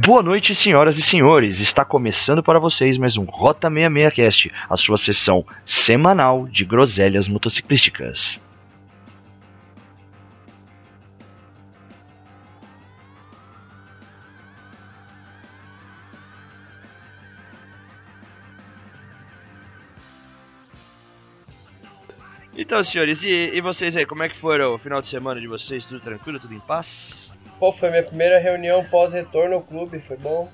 Boa noite, senhoras e senhores. Está começando para vocês mais um Rota 66 Cast, a sua sessão semanal de groselhas motociclísticas. Então, senhores, e, e vocês aí, como é que foram o final de semana de vocês? Tudo tranquilo, tudo em paz? Pô, foi minha primeira reunião pós-retorno ao clube, foi bom.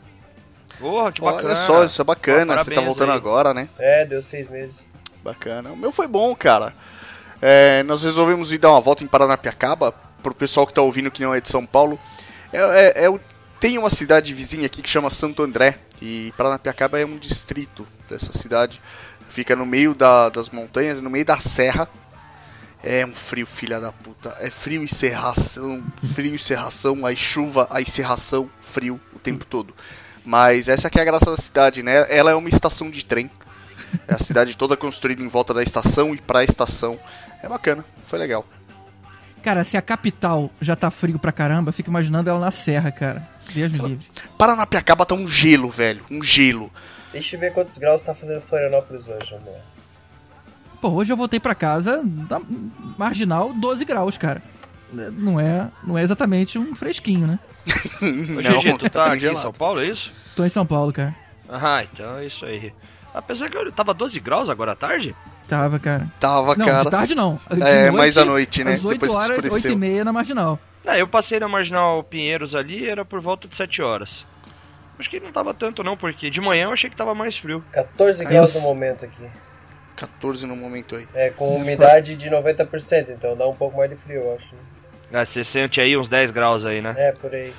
Porra, que bacana. Olha só, isso é bacana. Pô, Você tá voltando aí. agora, né? É, deu seis meses. Bacana. O meu foi bom, cara. É, nós resolvemos ir dar uma volta em Paranapiacaba. Pro pessoal que tá ouvindo que não é de São Paulo. É, é- é tem uma cidade vizinha aqui que chama Santo André. E Paranapiacaba é um distrito dessa cidade. Fica no meio da- das montanhas, no meio da serra. É um frio, filha da puta. É frio e serração, frio e serração, aí chuva, aí serração, frio o tempo todo. Mas essa aqui é a graça da cidade, né? Ela é uma estação de trem. É a cidade toda construída em volta da estação e pra estação. É bacana, foi legal. Cara, se a capital já tá frio pra caramba, fico imaginando ela na serra, cara. Deus me livre. Paranapiacaba tá um gelo, velho. Um gelo. Deixa eu ver quantos graus tá fazendo Florianópolis hoje, lá. Pô, hoje eu voltei pra casa, da marginal 12 graus, cara. Não é, não é exatamente um fresquinho, né? Não, Gigi, tu tá bem aqui em. São Paulo, é isso? Tô em São Paulo, cara. Ah, então é isso aí. Apesar que eu tava 12 graus agora à tarde? Tava, cara. Tava, não, cara. de tarde não. De É, mais à noite, né? Às 8 Depois horas, 8 escureceu. e meia na marginal. É, eu passei na Marginal Pinheiros ali, era por volta de 7 horas. Acho que não tava tanto não, porque de manhã eu achei que tava mais frio. 14 Aí graus eu- no momento aqui. 14 no momento aí. É, com umidade de 90%, então dá um pouco mais de frio, eu acho. Ah, você sente aí uns 10 graus aí, né? É, por aí.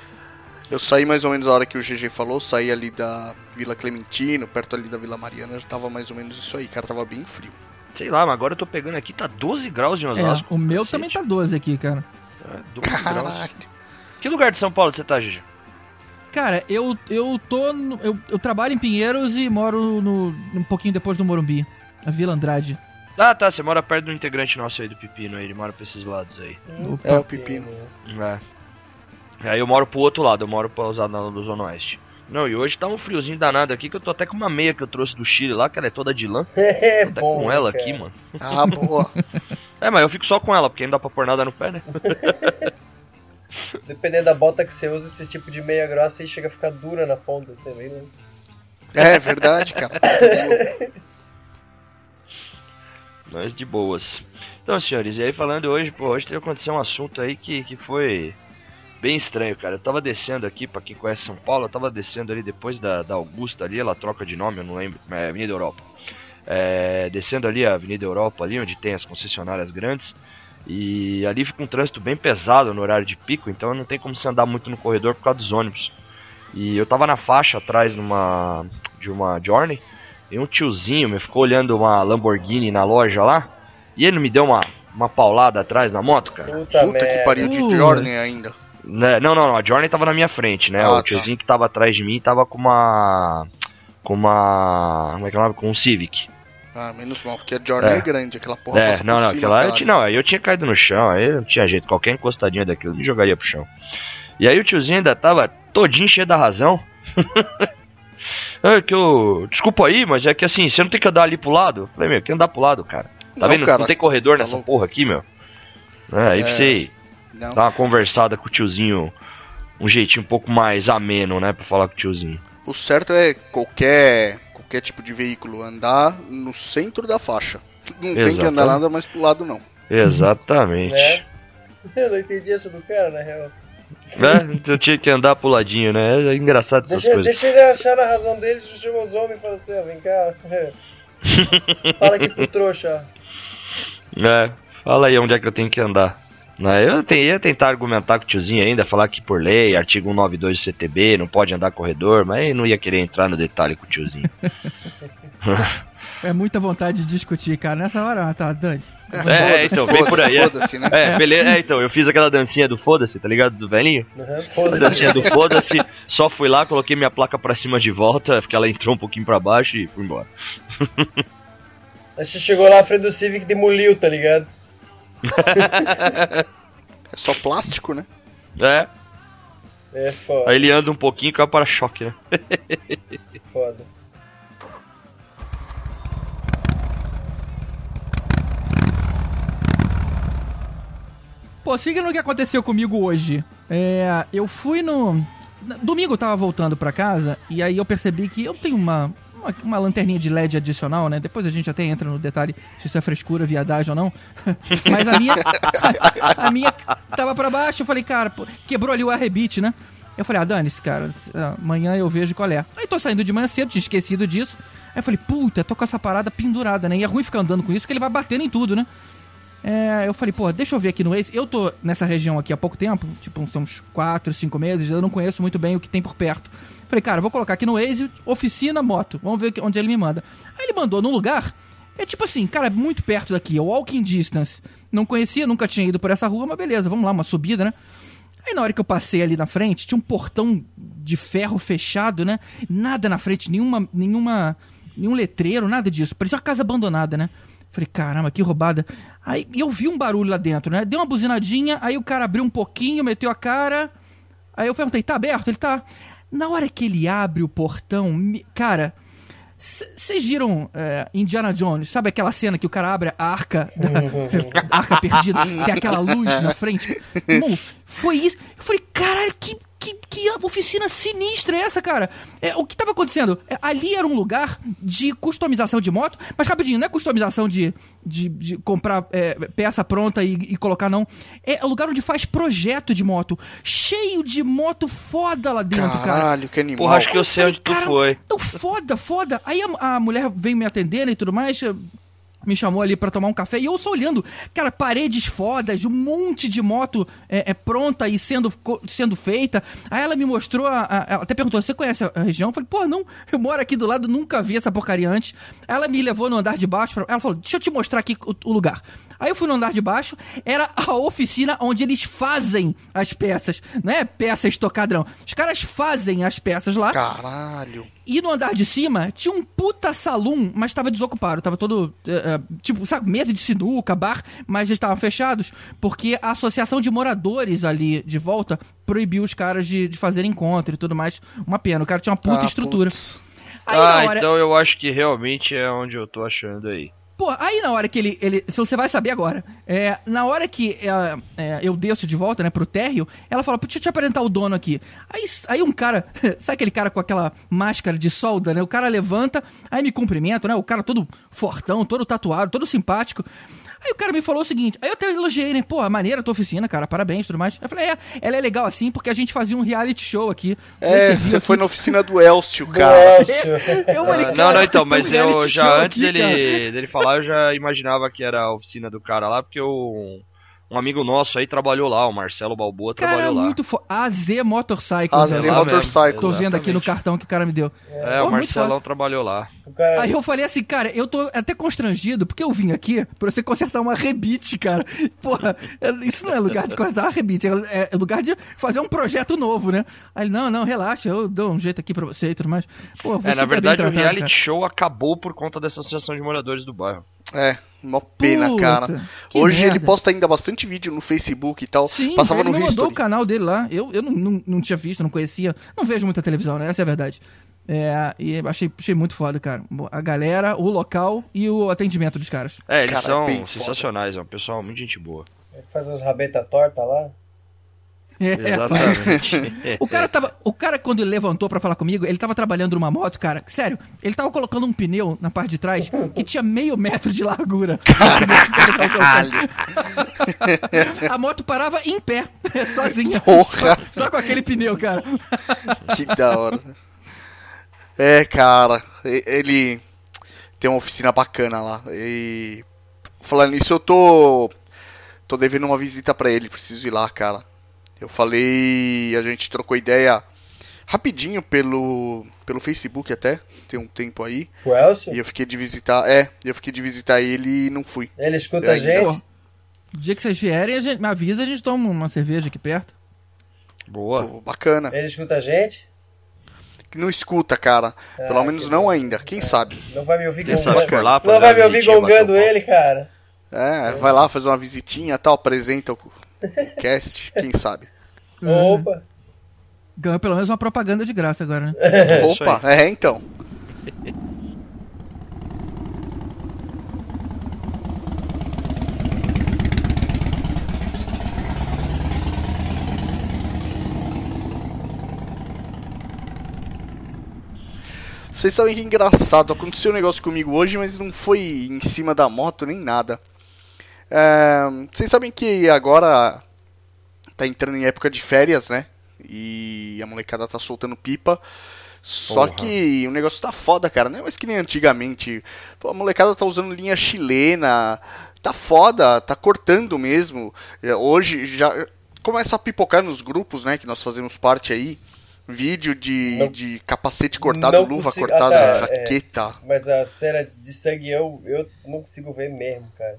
Eu saí mais ou menos a hora que o GG falou, saí ali da Vila Clementino, perto ali da Vila Mariana, já tava mais ou menos isso aí, cara, tava bem frio. Sei lá, mas agora eu tô pegando aqui, tá 12 graus É, Osasco. o meu Cacete. também tá 12 aqui, cara. É, 12 graus. Caralho. Que lugar de São Paulo você tá, Gigi? Cara, eu, eu tô. no- eu, eu trabalho em Pinheiros e moro no, um pouquinho depois do Morumbi, na Vila Andrade. Ah, tá, você mora perto do integrante nosso aí do Pepino, aí, ele mora pra esses lados aí. Opa. É o pepino. É. Aí eu moro pro outro lado, eu moro pra usar na do Zona Oeste. Não, e hoje tá um friozinho danado aqui que eu tô até com uma meia que eu trouxe do Chile lá, que ela é toda de lã. É Tô até bom. com ela cara. aqui, mano. Ah, boa. É, mas eu fico só com ela, porque não dá pra pôr nada no pé, né? Dependendo da bota que você usa, esse tipo de meia grossa aí chega a ficar dura na ponta, você vê, né? É verdade, cara. Mas de boas. Então, senhores, e aí falando hoje, pô, hoje teve acontecido um assunto aí que, que foi bem estranho, cara. Eu tava descendo aqui, pra quem conhece São Paulo, eu tava descendo ali depois da, da Augusta ali, ela troca de nome, eu não lembro, é Avenida Europa. É, descendo ali a Avenida Europa, ali onde tem as concessionárias grandes. E ali fica um trânsito bem pesado no horário de pico, então não tem como você andar muito no corredor por causa dos ônibus. E eu tava na faixa atrás numa, de uma Journey, e um tiozinho me ficou olhando uma Lamborghini na loja lá, e ele me deu uma, uma paulada atrás na moto, cara. Puta, Puta que pariu de. Journey ainda. Né, Não, não, não, a Journey tava na minha frente, né? Ah, o tá. tiozinho que tava atrás de mim tava com uma. Com uma. Como é que é o nome? Com um Civic. Ah, menos mal, porque a Journey é, É. grande, aquela porra É, passa não, por não, cima, aquela. Eu, tinha- não, aí eu tinha caído no chão, aí não tinha jeito, qualquer encostadinha daquilo me jogaria pro chão. E aí o tiozinho ainda tava todinho cheio da razão. é que eu. Desculpa aí, mas é que assim, você não tem que andar ali pro lado? Eu falei, meu, que andar pro lado, cara? Tá Não, vendo? cara, não tem corredor tá nessa louco. porra aqui, meu. É, aí pra É. você Não. dar uma conversada com o tiozinho, um jeitinho um pouco mais ameno, né? Pra falar com o tiozinho. O certo é qualquer, qualquer tipo de veículo andar no centro da faixa. Não tem que Exatamente. andar nada mais pro lado, não. Exatamente. Né? Eu não entendi essa do cara, na real. Né? Eu tinha que andar pro ladinho, né? É engraçado essas Deixa, coisas. deixa ele achar a razão deles, chama os homens e fala assim, ó, vem cá. Fala aqui pro trouxa. É, fala aí onde é que eu tenho que andar. Né, Eu ia tentar argumentar com o tiozinho ainda, falar que por lei, artigo 192 do CTB, não pode andar corredor, mas eu não ia querer entrar no detalhe com o tiozinho. É muita vontade de discutir, cara. Nessa hora, ah, tá, Dani. É, foda-se, então, vem por aí, é. Foda-se, né? É, beleza. É, então, eu fiz aquela dancinha do foda-se, tá ligado? Do velhinho. Uhum, A Foda-se. dancinha do foda-se, só fui lá, coloquei minha placa pra cima de volta, porque ela entrou um pouquinho pra baixo e fui embora. Aí você chegou lá à frente do Civic e demoliu, tá ligado? É só plástico, né? É, É foda, Aí ele anda um pouquinho e cai para choque, né? foda. Pô, seguindo o que aconteceu comigo hoje. É, eu fui no. Domingo eu tava voltando pra casa e aí eu percebi que eu tenho uma, uma, uma lanterninha de LED adicional, né? Depois a gente até entra no detalhe se isso é frescura, viadagem ou não. Mas a minha. A, minha tava pra baixo, eu falei, cara, pô, quebrou ali o arrebite, né? Eu falei, ah, dane-se, cara, amanhã eu vejo qual é. Aí tô saindo de manhã cedo, tinha esquecido disso. Aí eu falei, puta, tô com essa parada pendurada, né? E é ruim ficar andando com isso, porque ele vai batendo em tudo, né? É, eu falei, pô, deixa eu ver aqui no Waze. Eu tô nessa região aqui há pouco tempo, tipo, são uns 4, 5 meses, eu não conheço muito bem o que tem por perto. Falei, cara, vou colocar aqui no Waze, oficina, moto. Vamos ver onde ele me manda. Aí ele mandou num lugar, é tipo assim, cara, muito perto daqui, é walking distance. Não conhecia, nunca tinha ido por essa rua, mas beleza, vamos lá, uma subida, né? Aí na hora que eu passei ali na frente, tinha um portão de ferro fechado, né? Nada na frente, nenhuma, nenhuma, nenhum letreiro, nada disso. Parecia uma casa abandonada, né? Falei, caramba, que roubada. Aí eu vi um barulho lá dentro, né? Deu uma buzinadinha, aí o cara abriu um pouquinho, meteu a cara. Aí eu perguntei, tá aberto? Ele tá. Na hora que ele abre o portão, me- cara. Vocês viram é, Indiana Jones? Sabe aquela cena que o cara abre a arca, da, a arca perdida, tem aquela luz na frente? Irmão, foi isso. Eu falei, caralho, que, que, que oficina sinistra é essa, cara? É, o que tava acontecendo? É, ali era um lugar de customização de moto, mas rapidinho, não é customização de, de, de comprar é, peça pronta e, e colocar, não. É o lugar onde faz projeto de moto. Cheio de moto foda lá dentro, cara. Caralho, que animal. Porra, acho que eu sei onde tu cara, foi. Não, foda, foda. Aí a, a mulher veio me atender e tudo mais. Me chamou ali pra tomar um café e eu só olhando, cara, paredes fodas, um monte de moto é, é, pronta e sendo, sendo feita. Aí ela me mostrou, a, a- ela até perguntou: Você conhece a, região? Eu falei: Pô, não, eu moro aqui do lado, nunca vi essa porcaria antes. Aí ela me levou no andar de baixo, ela falou: Deixa eu te mostrar aqui o, o lugar. Aí eu fui no andar de baixo, era a oficina onde eles fazem as peças, não é peça estocada, não. Os caras fazem as peças lá. Caralho. E no andar de cima tinha um puta salão, mas tava desocupado. Tava todo. eh, eh, tipo, sabe, mesa de sinuca, bar, mas eles estavam fechados. Porque a associação de moradores ali de volta proibiu os caras de, de fazer encontro e tudo mais. Uma pena, o cara tinha uma puta Ah, estrutura. putz. Aí ah, hora. então eu acho que realmente é onde eu tô achando aí. Pô, aí na hora que ele. ele se você vai saber agora. É, na hora que é, é, eu desço de volta, né, pro térreo, ela fala, "Pô, deixa eu te apresentar o dono aqui. Aí, aí um cara, sabe aquele cara com aquela máscara de solda, né? O cara levanta, aí me cumprimenta, né? O cara todo fortão, todo tatuado, todo simpático. Aí o cara me falou o seguinte, aí eu até elogiei, né? Pô, maneira a tua oficina, cara, parabéns e tudo mais. Eu falei, é, ela é legal assim porque a gente fazia um reality show aqui. É, você dia foi aqui- na oficina do Elcio, cara. Elcio. Eu falei, Ah, não, cara, não, então, um mas eu já antes aqui, cara. dele, dele falar, eu já imaginava que era a oficina do cara lá, porque o, um amigo nosso aí trabalhou lá, o Marcelo Balboa Cara, trabalhou lá. muito foda. AZ Motorcycle. AZ Motorcycle. Tô vendo aqui no cartão que o cara me deu. É, Pô, o Marcelão trabalhou lá. O cara, Aí eu falei assim, cara, eu tô até constrangido, porque eu vim aqui pra você consertar uma rebite, cara. Porra, é- isso não é lugar de consertar uma rebite, é é lugar de fazer um projeto novo, né? Aí ele, não, não, relaxa, eu dou um jeito aqui pra você e tudo mais. Pô, você É, na tá verdade, o tratado, reality cara. show acabou por conta dessa associação de moradores do bairro. É, uma pena, Puta, cara. Hoje ele merda. posta ainda bastante vídeo no Facebook e tal. Sim, Passava ele no me mandou History. o canal dele lá. Eu, eu não, não, não tinha visto, não conhecia. Não vejo muita televisão, né? Essa é a verdade. É, e achei, achei muito foda, cara. A galera, o local e o atendimento dos caras. É, eles Cara, é são foda. sensacionais, é um pessoal muito gente boa. faz uns rabeta torta lá. É, Exatamente. O cara tava. O cara, quando ele levantou pra falar comigo, ele tava trabalhando numa moto, cara. Sério, ele tava colocando um pneu na parte de trás que tinha meio metro de largura. Caralho. A moto parava em pé, sozinha. Porra. Só, só com aquele pneu, cara. Que da hora. É, cara, ele tem uma oficina bacana lá. E falando nisso, eu tô tô devendo uma visita pra ele, preciso ir lá, cara. Eu falei, a gente trocou ideia rapidinho pelo pelo Facebook até, tem um tempo aí. O Elcio, E eu fiquei de visitar, é, eu fiquei de visitar ele e não fui. ele escuta É, a gente. Pô, o dia que vocês vierem, a gente, me avisa, a gente toma uma cerveja aqui perto. Boa. Pô, bacana. Ele escuta a gente. Não escuta, cara. Pelo Ah, menos que não bom. ainda. Quem sabe? Não vai me ouvir Quem gongando. lá pra Não vai me ouvir gongando ele, cara. É, vai lá fazer uma visitinha tal, apresenta o cast, quem sabe. Opa. Ganhou pelo menos uma propaganda de graça agora, né? isso Opa, é então. Vocês sabem que é engraçado, aconteceu um negócio comigo hoje, mas não foi em cima da moto nem nada. É, Vocês sabem que agora tá entrando em época de férias, né? E a molecada tá soltando pipa. Só Porra. que o negócio tá foda, cara. Não é mais que nem antigamente. Pô, a molecada tá usando linha chilena. Tá foda, tá cortando mesmo. É, Hoje já começa a pipocar nos grupos, né? Que nós fazemos parte aí. Vídeo de, Não- de capacete cortado, luva cortada, ah, tá, é. jaqueta. Mas a cena de sangue eu, eu não consigo ver mesmo, cara.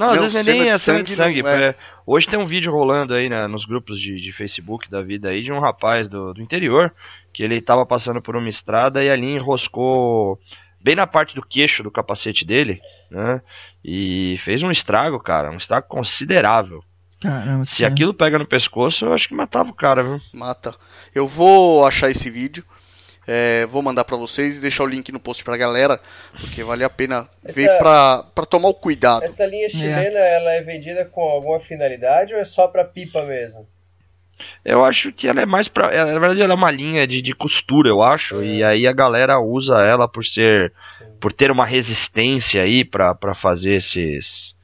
Não, às vezes é cena nem a cena de sangue sangue. é. é- Hoje tem um vídeo rolando aí né, nos grupos de, de Facebook da vida aí de um rapaz do, do interior que ele tava passando por uma estrada e ali enroscou bem na parte do queixo do capacete dele, né? E fez um estrago, cara, um estrago considerável. Caramba. Se cara. aquilo pega no pescoço, eu acho que matava o cara, viu? Mata. Eu vou achar esse vídeo. É, vou mandar pra vocês e deixar o link no post pra galera, porque vale a pena Essa- ver pra, pra tomar o cuidado. Essa linha chilena, ela é vendida com alguma finalidade ou é só pra pipa mesmo? Eu acho que ela é mais pra. ela- Na verdade, ela é uma linha de, de costura, eu acho. E aí a galera usa ela por ser. Por ter uma resistência aí pra fazer esses.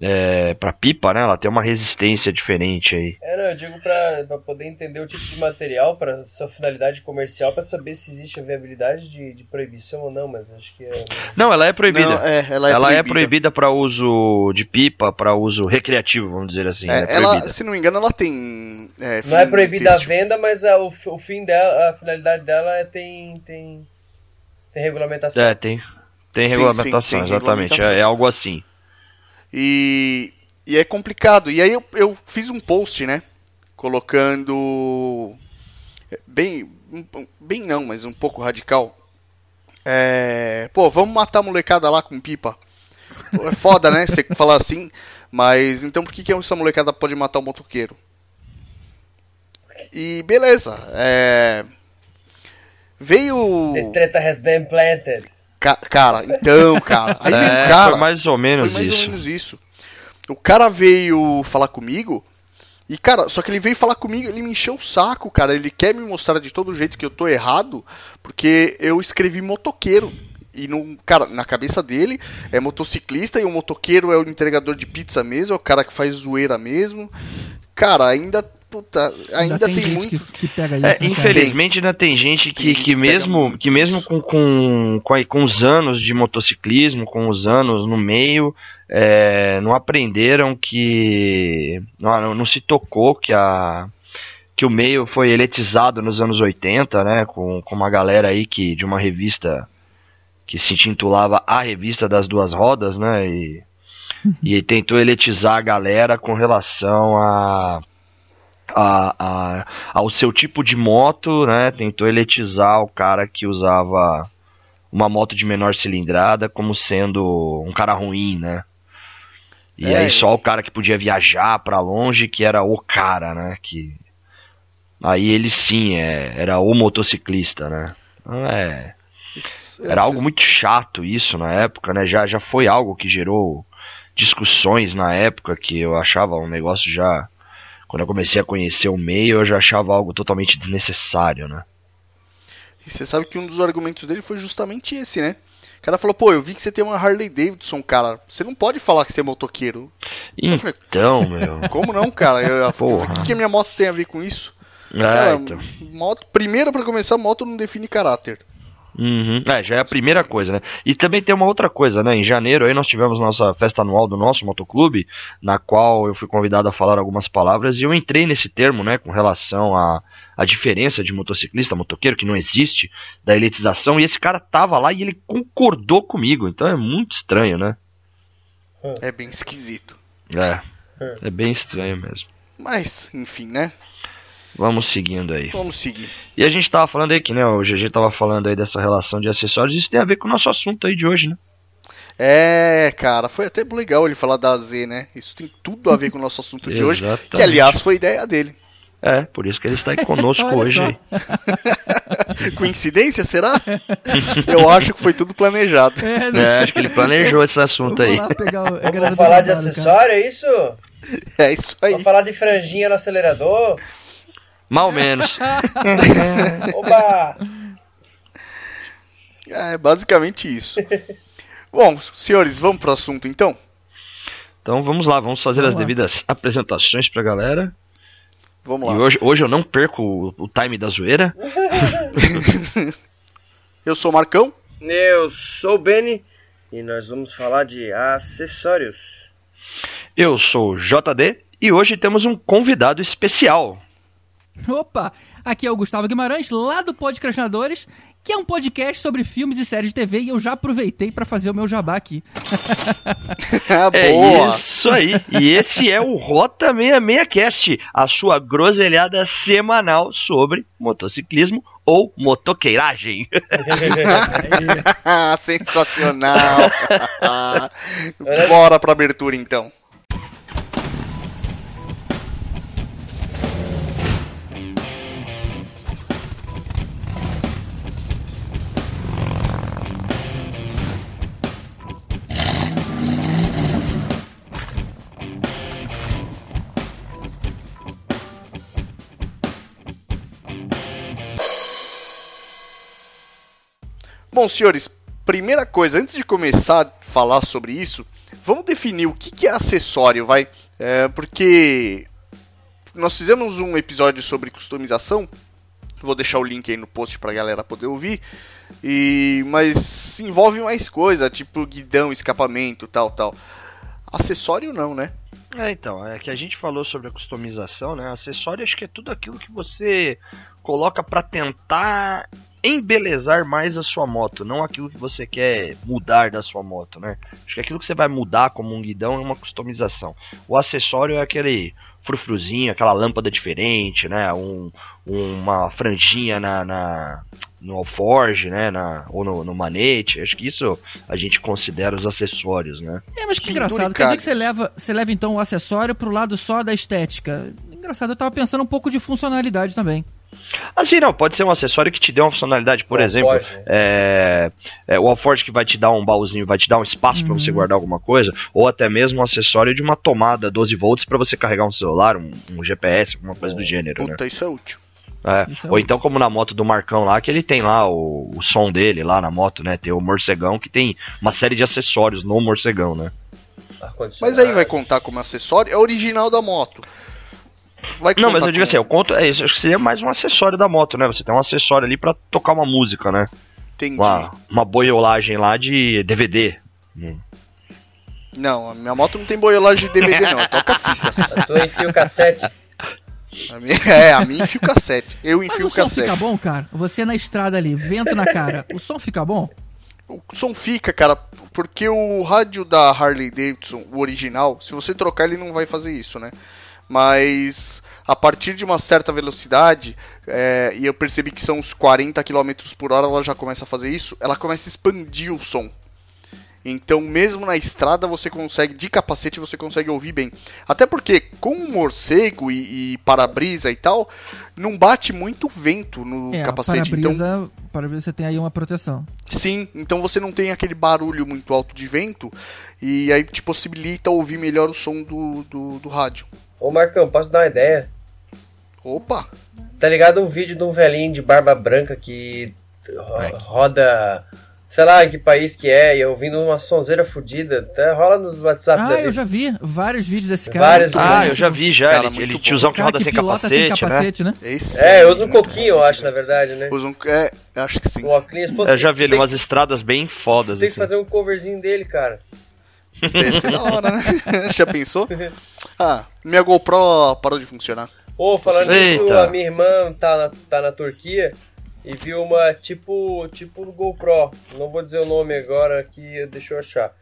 É, pra pipa, né? Ela tem uma resistência diferente aí. É, não, eu digo pra, pra poder entender o tipo de material, pra sua finalidade comercial, pra saber se existe a viabilidade de, de proibição ou não, mas acho que é. Não, ela é proibida. Não, é, ela é ela é proibida. proibida para uso de pipa, pra uso recreativo, vamos dizer assim. É, ela é se não me engano, ela tem. é, Não é proibida a têxtil. venda, mas a- o, o fim dela, a finalidade dela é tem. tem. tem regulamentação. É, tem. Tem Sim, regulamentação, sim, tem exatamente. regulamentação. É, é algo assim. E, e é complicado. E aí eu, eu fiz um post, né? Colocando. é, Bem. um- Bem não, mas um pouco radical. É, pô, vamos matar a molecada lá com pipa. É foda, né? Você falar assim. Mas então por que, que essa molecada pode matar o motoqueiro? E beleza. É, veio. The treta has been planted. Ca- cara, então, cara. Aí veio é, o cara. foi mais ou menos Foi mais isso. ou menos isso. O cara veio falar comigo. E, cara, só que ele veio falar comigo, ele me encheu o saco, cara. Ele quer me mostrar de todo jeito que eu tô errado, porque eu escrevi motoqueiro. E, não, cara, na cabeça dele é motociclista e o motoqueiro é o entregador de pizza mesmo, é o cara que faz zoeira mesmo. Cara, ainda, puta, ainda, tem, gente muito. que, que pega isso. É, né, cara? infelizmente ainda tem gente que, Tem gente que que mesmo, que mesmo isso. com, com, com os anos de motociclismo, com os anos no meio, é, não aprenderam que. Não, não se tocou que a. Que o meio foi eletizado nos anos 80, né? Com, com uma galera aí que. de uma revista que se intitulava A Revista das Duas Rodas, né? E, e tentou eletizar a galera com relação a a, a- ao seu tipo de moto, né? Tentou eletizar o cara que usava uma moto de menor cilindrada como sendo um cara ruim, né? E É, aí só o cara que podia viajar pra longe que era o cara, né? Que aí ele sim é, era o motociclista, né? Então, é, era algo muito chato isso na época, né? Já, já foi algo que gerou discussões na época que eu achava um negócio já. Quando eu comecei a conhecer o meio, eu já achava algo totalmente desnecessário, né? E você sabe que um dos argumentos dele foi justamente esse, né? O cara falou, pô, eu vi que você tem uma Harley Davidson, cara. Você não pode falar que você é motoqueiro. Então, meu. Como não, cara? Eu, Porra. o que, que a minha moto tem a ver com isso? É, Cara, então. moto, primeiro pra começar, moto não define caráter. Uhum. É, já é a primeira coisa, né? E também tem uma outra coisa, né? Em janeiro aí nós tivemos nossa festa anual do nosso motoclube, na qual eu fui convidado a falar algumas palavras e eu entrei nesse termo, né? Com relação à a diferença de motociclista, motoqueiro, que não existe, da elitização, e esse cara tava lá e ele concordou comigo, então é muito estranho, né? É bem esquisito. É, é bem estranho mesmo. Mas, enfim, né? Vamos seguindo aí. Vamos seguir. E a gente tava falando aí que, né, o GG tava falando aí dessa relação de acessórios, isso tem a ver com o nosso assunto aí de hoje, né? É, cara, foi até legal ele falar da Z, né? Isso tem tudo a ver com o nosso assunto de hoje, que aliás foi ideia dele. É, por isso que ele está aí conosco hoje. Coincidência, será? Eu acho que foi tudo planejado. É, né? É, acho que ele planejou esse assunto aí. lá pegar o, a galera Vamos falar de acessório, é isso? É isso aí. Vamos falar de franjinha no acelerador? Mal menos. Oba! É basicamente isso. Bom, senhores, vamos pro assunto então? Então vamos lá, vamos fazer Vamos as lá. devidas apresentações pra galera. Vamos E lá. hoje, hoje eu não perco o, o time da zoeira. Eu sou o Marcão. Eu sou o Benny e nós vamos falar de acessórios. Eu sou o JD e hoje temos um convidado especial. Opa, aqui é o Gustavo Guimarães, lá do Podcastinadores, que é um podcast sobre filmes e séries de TV e eu já aproveitei pra fazer o meu jabá aqui. Ah, É boa. isso aí. E esse é o Rota 66 Cast, a sua groselhada semanal sobre motociclismo ou motoqueiragem. Sensacional. Bora pra abertura então. Bom, senhores, primeira coisa, antes de começar a falar sobre isso, vamos definir o que é acessório, vai? É, porque nós fizemos um episódio sobre customização, vou deixar o link aí no post pra galera poder ouvir, e mas envolve mais coisa, tipo guidão, escapamento, tal, tal. Acessório não, né? É, então, é que a gente falou sobre a customização, né? Acessório acho que é tudo aquilo que você coloca pra tentar embelezar mais a sua moto, não aquilo que você quer mudar da sua moto, né? Acho que aquilo que você vai mudar como um guidão é uma customização. O acessório é aquele frufruzinho, aquela lâmpada diferente, né? Um, uma franjinha na, na no alforge, né? Na, ou no, no manete. Acho que isso a gente considera os acessórios, né? É, mas que engraçado. Quer dizer que você leva, você leva então o acessório pro lado só da estética. Engraçado, eu tava pensando um pouco de funcionalidade também. Assim, não, pode ser um acessório que te dê uma funcionalidade, por O exemplo, alforge. é, é, o alforge que vai te dar um baúzinho, vai te dar um espaço pra você guardar alguma coisa, ou até mesmo um acessório de uma tomada 12 volts pra você carregar um celular, um, um GPS, alguma coisa do gênero, né? Puta, isso é útil. É, Isso é Ou útil. então como na moto do Marcão lá, que ele tem lá o, o som dele lá na moto, né? Tem o morcegão que tem uma série de acessórios no morcegão, né? Mas aí vai contar como acessório, é original da moto. Vai Não, mas eu digo assim, eu conto, é isso, acho que seria mais um acessório da moto, né? Você tem um acessório ali pra tocar uma música, né? Entendi. Uma, uma boiolagem lá de DVD. Não, a minha moto não tem boiolagem de DVD não, toca fitas. A tua enfia o cassete. A minha, é, a minha enfia o cassete. Eu enfio o o som cassete. fica bom, cara? Você na estrada ali, vento na cara. O som fica bom? O som fica, cara, porque o rádio da Harley Davidson, o original, se você trocar ele não vai fazer isso, né? Mas a partir de uma certa velocidade, é, e eu percebi que são uns 40 km por hora, ela já começa a fazer isso, ela começa a expandir o som. Então, mesmo na estrada, você consegue, de capacete, você consegue ouvir bem. Até porque, com o morcego e, e para-brisa e tal, não bate muito vento no É, capacete. Então, para-brisa, para-brisa você tem aí uma proteção. Sim, então você não tem aquele barulho muito alto de vento e aí te possibilita ouvir melhor o som do, do, do rádio. Ô Marcão, posso dar uma ideia? Opa! Tá ligado um vídeo de um velhinho de barba branca que ro- roda, sei lá em que país que é, e ouvindo uma sonzeira fodida. Até rola nos WhatsApp Ah, eu vida. já vi vários vídeos desse cara. Vários Ah, vídeos. eu já vi já. Cara, ele, ele tiozão que roda que sem capacete, sem né? capacete, né? Esse É, usa um coquinho, eu acho, na verdade, né? Usa um, é, acho que sim. Um óculos. Pô, Eu já vi ele umas estradas bem fodas. tem que assim. fazer um coverzinho dele, cara. Esse é da hora, né? Já pensou? Ah, minha GoPro parou de funcionar. Ô, falando Eita. nisso, a minha irmã tá na, tá na Turquia e viu uma tipo, tipo GoPro. Não vou dizer o nome agora que deixa eu achar.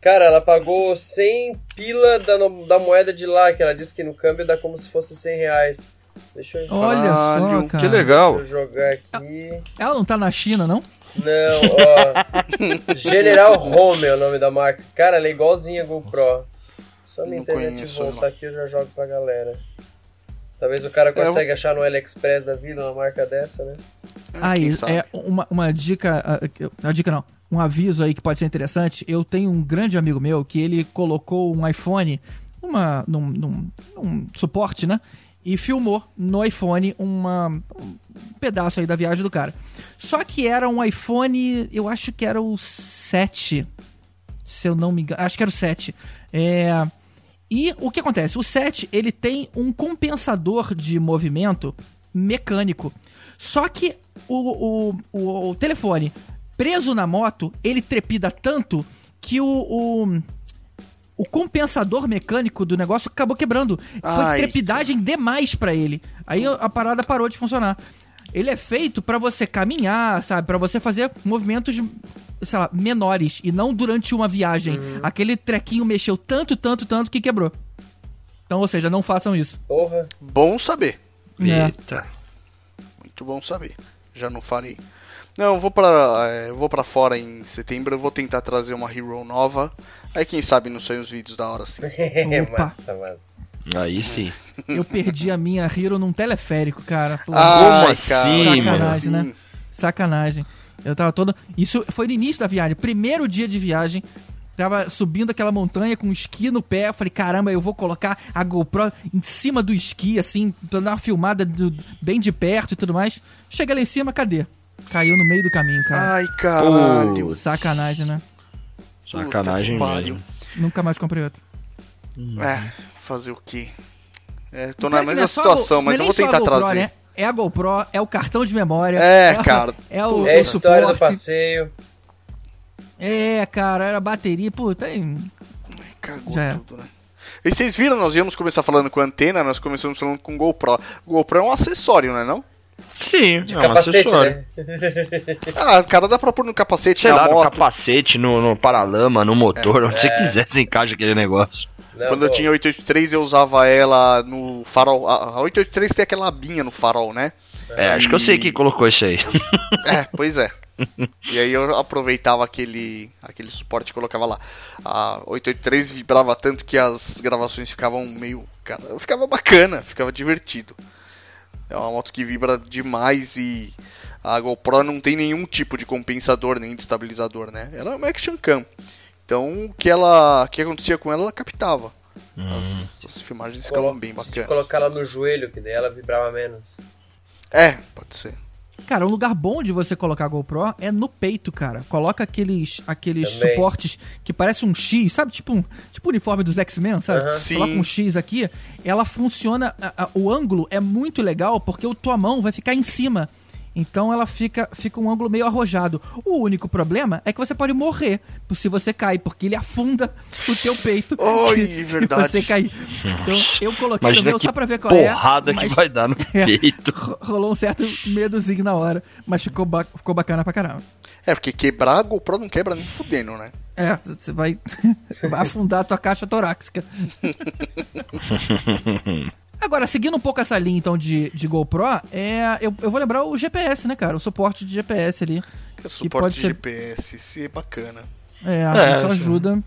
Cara, ela pagou 100 pila da, da moeda de lá, que ela disse que no câmbio dá como se fosse 100 reais. Deixa eu, Olha só, cara. Que legal. deixa eu jogar aqui. Ela não tá na China, não? Não, ó. General Home é o nome da marca. Cara, ela é igualzinha a GoPro. Só Não internet voltar não. aqui eu já jogo pra galera. Talvez o cara consegue é, achar no AliExpress da vida uma marca dessa, né? Aí, é uma, uma dica, uma dica não, um aviso aí que pode ser interessante. Eu tenho um grande amigo meu que ele colocou um iPhone numa, num, num, num suporte, né? E filmou no iPhone uma, um pedaço aí da viagem do cara. Só que era um iPhone, eu acho que era o 7. Se eu não me engano. Acho que era o 7. É. E o que acontece? O 7 ele tem um compensador de movimento mecânico. Só que o, o, o, telefone preso na moto, ele trepida tanto que o, o, o compensador mecânico do negócio acabou quebrando. Ai. Foi trepidagem demais para ele. Aí a parada parou de funcionar. Ele é feito para você caminhar, sabe? para você fazer movimentos, sei lá, menores e não durante uma viagem. Uhum. Aquele trequinho mexeu tanto, tanto, tanto que quebrou. Então, ou seja, não façam isso. Porra. Bom saber. É. Eita. Muito bom saber. Já não farei. Não, eu vou para é, vou para fora em setembro, eu vou tentar trazer uma Hero nova. Aí quem sabe não saem os vídeos da hora assim. Opa. massa, mano. Aí sim. Eu perdi a minha Hero num teleférico, cara. Pô, Ai, assim, cara, sacanagem, né? Sacanagem. Eu tava todo. Isso foi no início da viagem, primeiro dia de viagem. Tava subindo aquela montanha com esqui no pé. Eu falei, caramba, eu vou colocar a GoPro em cima do esqui, assim, pra dar uma filmada do, bem de perto e tudo mais. Chega lá em cima, cadê? Caiu no meio do caminho, cara. Ai, caralho. Sacanagem, né? Sacanagem mesmo. Nunca mais comprei outro. É, fazer o quê? É, tô na mesma é situação, mas eu vou tentar GoPro, trazer. Né? É a GoPro, é o cartão de memória. É, é cara. É, o, é a história do passeio. É, cara, era bateria, puta, aí. Cagou Já tudo, né? E vocês viram, nós íamos começar falando com antena, nós começamos falando com GoPro. GoPro é um acessório, não é não? Sim, de é capacete, um né? ah, cara, dá pra pôr no capacete Sei na lá, moto. no capacete, no, no paralama, no motor, é. onde você é. quiser, você encaixa aquele negócio. Não, Quando eu tinha 883, eu usava ela no farol. A 883 tem aquela abinha no farol, né? É, acho que eu sei quem colocou isso aí. É, pois é. e aí eu aproveitava aquele, aquele suporte e colocava lá. A 883 vibrava tanto que as gravações ficavam meio. Cara, ficava bacana, ficava divertido. É uma moto que vibra demais e a GoPro não tem nenhum tipo de compensador nem de estabilizador, né? Ela é uma action cam. Então, o que ela, o que acontecia com ela, ela captava. Hum. As, as, filmagens ficavam bem bacanas. colocar ela no joelho, que daí ela vibrava menos. É, pode ser. Cara, um lugar bom de você colocar a GoPro é no peito, cara. Coloca aqueles, aqueles suportes que parece um X, sabe? Tipo um tipo uniforme dos X-Men, sabe? Uhum. Coloca um X aqui, ela funciona. A, a, o ângulo é muito legal porque o tua mão vai ficar em cima. Então ela fica, fica um ângulo meio arrojado. O único problema é que você pode morrer se você cair, porque ele afunda o teu peito. Oi, verdade. Se você cair. Então eu coloquei Imagina no meu só pra ver qual é. porrada que vai dar no é, peito. rolou um certo medozinho na hora, mas ficou, ba ficou bacana pra caramba. É, porque quebrar a GoPro não quebra nem fudendo, né? É, você vai, vai afundar a tua caixa torácica. Agora, seguindo um pouco essa linha, então, de, de GoPro, é, eu, eu vou lembrar o GPS, né, cara? O suporte de GPS ali. O suporte de ser... GPS, isso é bacana. É, é isso ajuda.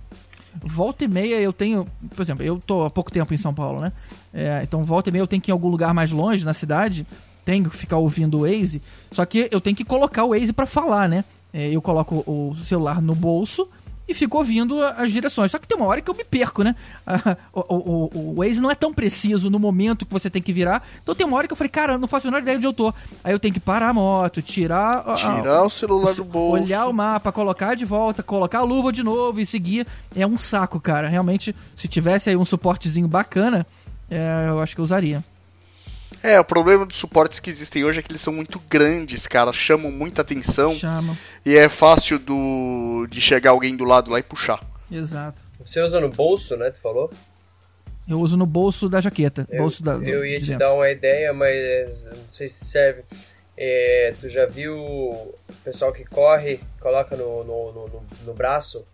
Volta e meia eu tenho... Por exemplo, eu tô há pouco tempo em São Paulo, né? É, então, volta e meia eu tenho que ir em algum lugar mais longe, na cidade, tenho que ficar ouvindo o Waze, só que eu tenho que colocar o Waze para falar, né? É, eu coloco o celular no bolso e fico ouvindo as direções. Só que tem uma hora que eu me perco, né? o, o, o, Waze não é tão preciso no momento que você tem que virar. Então tem uma hora que eu falei, cara, não faço a menor ideia onde eu tô. Aí eu tenho que parar a moto, tirar. Tirar a, o celular do bolso. Olhar o mapa, colocar de volta, colocar a luva de novo e seguir. É um saco, cara. Realmente, se tivesse aí um suportezinho bacana, é, eu acho que eu usaria. É, o problema dos suportes que existem hoje é que eles são muito grandes, cara, chamam muita atenção. Chamam. E é fácil do de chegar alguém do lado lá e puxar. Exato. Você usa no bolso, né, tu falou? Eu uso no bolso da jaqueta. Eu, bolso da, eu ia te dar uma ideia, mas não sei se serve. É, tu já viu o pessoal que corre, coloca no, no, no, no braço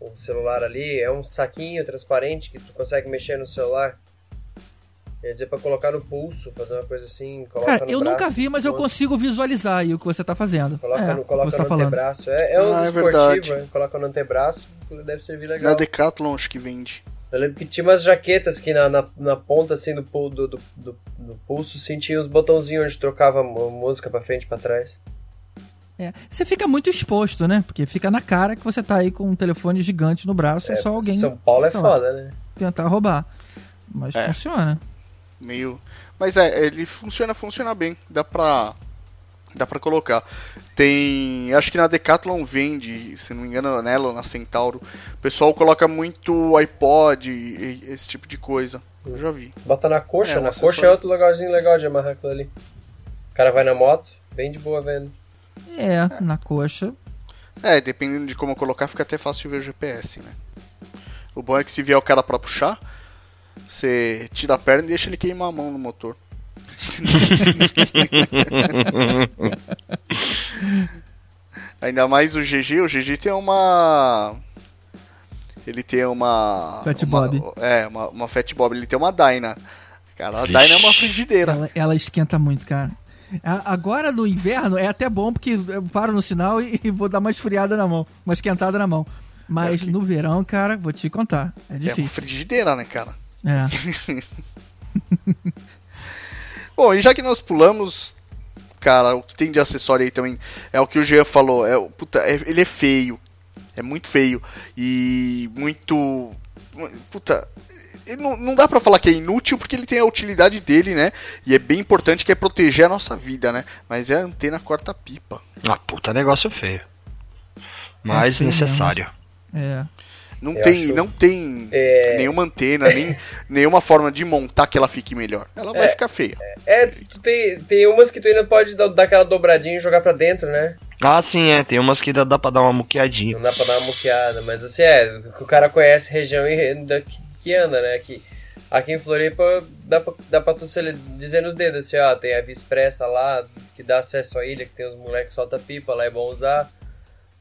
o celular ali? É um saquinho transparente que tu consegue mexer no celular. Quer dizer, pra colocar no pulso, fazer uma coisa assim, coloca Cara, eu braço, nunca vi, mas eu consigo visualizar aí o que você tá fazendo. Coloca é, no, coloca tá no falando. antebraço. É, é ah, uns é esportivos, coloca no antebraço, deve servir legal. Na Decathlon acho que vende. Eu lembro que tinha umas jaquetas que na, na, na ponta assim do, do, do, do, do pulso sentia os botãozinhos onde trocava música pra frente e pra trás. É. Você fica muito exposto, né? Porque fica na cara que você tá aí com um telefone gigante no braço e só alguém São Paulo é lá. foda, né? tentar roubar. Mas É. funciona. Meio. Mas é, ele funciona, funciona bem. Dá pra. Dá pra colocar. Tem. Acho que na Decathlon vende, se não me engano, nela ou na Centauro. O pessoal coloca muito iPod e esse tipo de coisa. Eu já vi. Bota na coxa, É, na acessório. coxa é outro lugarzinho legal de amarrar aquilo ali. O cara vai na moto, bem de boa vendo. É, na coxa. É, dependendo de como colocar, fica até fácil ver o GPS, né? O bom é que se vier o cara pra puxar, você tira a perna e deixa ele queimar a mão no motor. Ainda mais o GG, o GG tem uma. Ele tem uma. Fat uma- Bob. É, uma, uma Fat Bob, ele tem uma Dyna. Cara, a. Dyna é uma frigideira. Ela, ela esquenta muito, cara. Agora no inverno é até bom porque eu paro no sinal e, e vou dar uma esfriada na mão, uma esquentada na mão. Mas no verão, cara, vou te contar. É É uma difícil. frigideira, né, cara? É. Bom, e já que nós pulamos, cara, o que tem de acessório aí também é o que o Jean falou. É, puta, é- ele é feio. É muito feio. E muito. Puta. Não, não dá pra falar que é inútil porque ele tem a utilidade dele, né? E é bem importante que é proteger a nossa vida, né? Mas é a antena corta-pipa. Ah, puta negócio feio. Mas feio mesmo. necessário. É. Não Eu tem, acho- não tem É. nenhuma antena, nem nenhuma forma de montar que ela fique melhor. Ela vai É. ficar feia. É, tu tem, tem umas que tu ainda pode dar, dar aquela dobradinha e jogar pra dentro, né? Ah, sim, é. Tem umas que dá, dá pra dar uma muqueadinha. Não dá pra dar uma muqueada, mas assim, é, o cara conhece região e da, que, que anda, né? Que, aqui em Floripa dá pra, dá pra tu dizer nos dedos assim, ó, tem a Via Expressa lá, que dá acesso à ilha, que tem os moleques que solta pipa, lá é bom usar.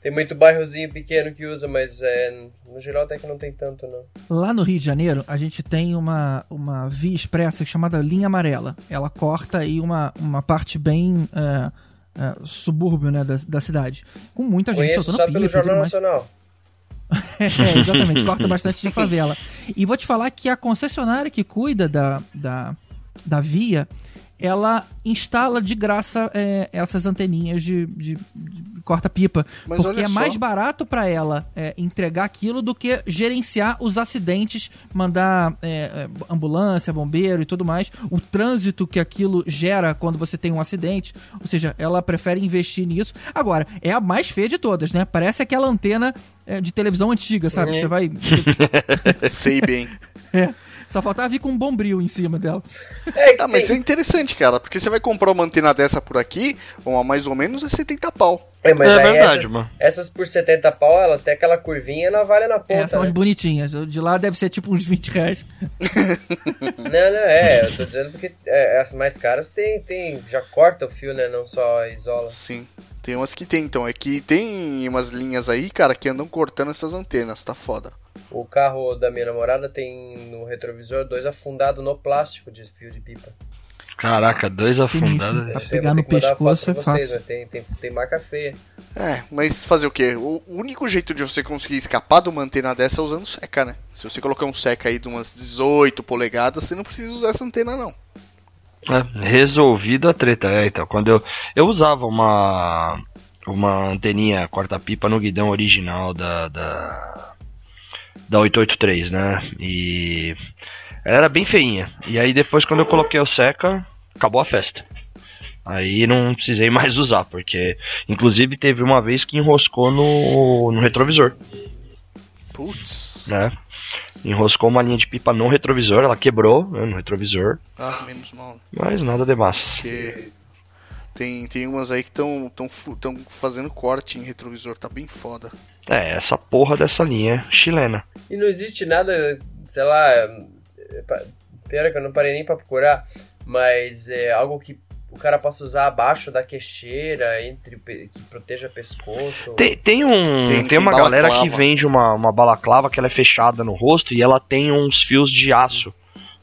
Tem muito bairrozinho pequeno que usa, mas é, no geral até que não tem tanto, não. Lá no Rio de Janeiro, a gente tem uma, uma via expressa chamada Linha Amarela. Ela corta aí uma, uma parte bem é, é, subúrbio né, da, da cidade. Com muita gente Conheço soltando só pipa pelo Jornal. Nacional. É, exatamente, corta bastante de favela. E vou te falar que a concessionária que cuida da, da, da via, ela instala de graça é, essas anteninhas de, de- de corta-pipa. Porque é só. mais barato para ela é, entregar aquilo do que gerenciar os acidentes, mandar é, é, ambulância, bombeiro e tudo mais. O trânsito que aquilo gera quando você tem um acidente. Ou seja, ela prefere investir nisso. Agora, é a mais feia de todas, né? Parece aquela antena é, de televisão antiga, sabe? Uhum. Você vai. Sei bem. É, só faltava vir com um bombril em cima dela. É, Ah, mas é tem- interessante, cara, porque você vai comprar uma antena dessa por aqui, uma mais ou menos, é 70 pau. é, mas É aí verdade, essas, mano. essas por 70 pau, elas têm aquela curvinha e navalha na É, ponta. são as né? bonitinhas. De lá deve ser tipo uns 20 reais. Não, não, é, eu tô dizendo porque é, as mais caras tem, tem, já corta o fio, né? Não só isola. Sim. Tem umas que tem, então. É que tem umas linhas aí, cara, que andam cortando essas antenas, tá foda. O carro da minha namorada tem no retrovisor dois afundados no plástico de fio de pipa. Caraca, dois Sinistro. afundados. Pra pegar no pescoço é vocês, fácil. mas tem, tem, tem marca feia. É, mas fazer o quê? O único jeito de você conseguir escapar de uma antena dessa é usando seca, né? Se você colocar um seca aí de umas 18 polegadas, você não precisa usar essa antena, não. É, resolvido a treta. É, então, quando eu, eu usava uma, uma anteninha corta-pipa no guidão original da, da, da 883, né? E ela era bem feinha. E aí depois, quando eu coloquei o seca, acabou a festa. Aí não precisei mais usar, porque inclusive teve uma vez que enroscou no, no retrovisor, Putz. né? Enroscou uma linha de pipa no retrovisor, ela quebrou né, no retrovisor, Ah, menos mal. mas nada demais. Porque tem, tem umas aí que estão tão, tão fazendo corte em retrovisor, tá bem foda. É, essa porra dessa linha chilena. E não existe nada, sei lá, é, pera que eu não parei nem pra procurar, mas é algo que o cara possa usar abaixo da queixeira, entre que proteja pescoço. Tem, tem um. Tem- Tem, tem uma galera balaclava. que vende uma, uma balaclava que ela é fechada no rosto e ela tem uns fios de aço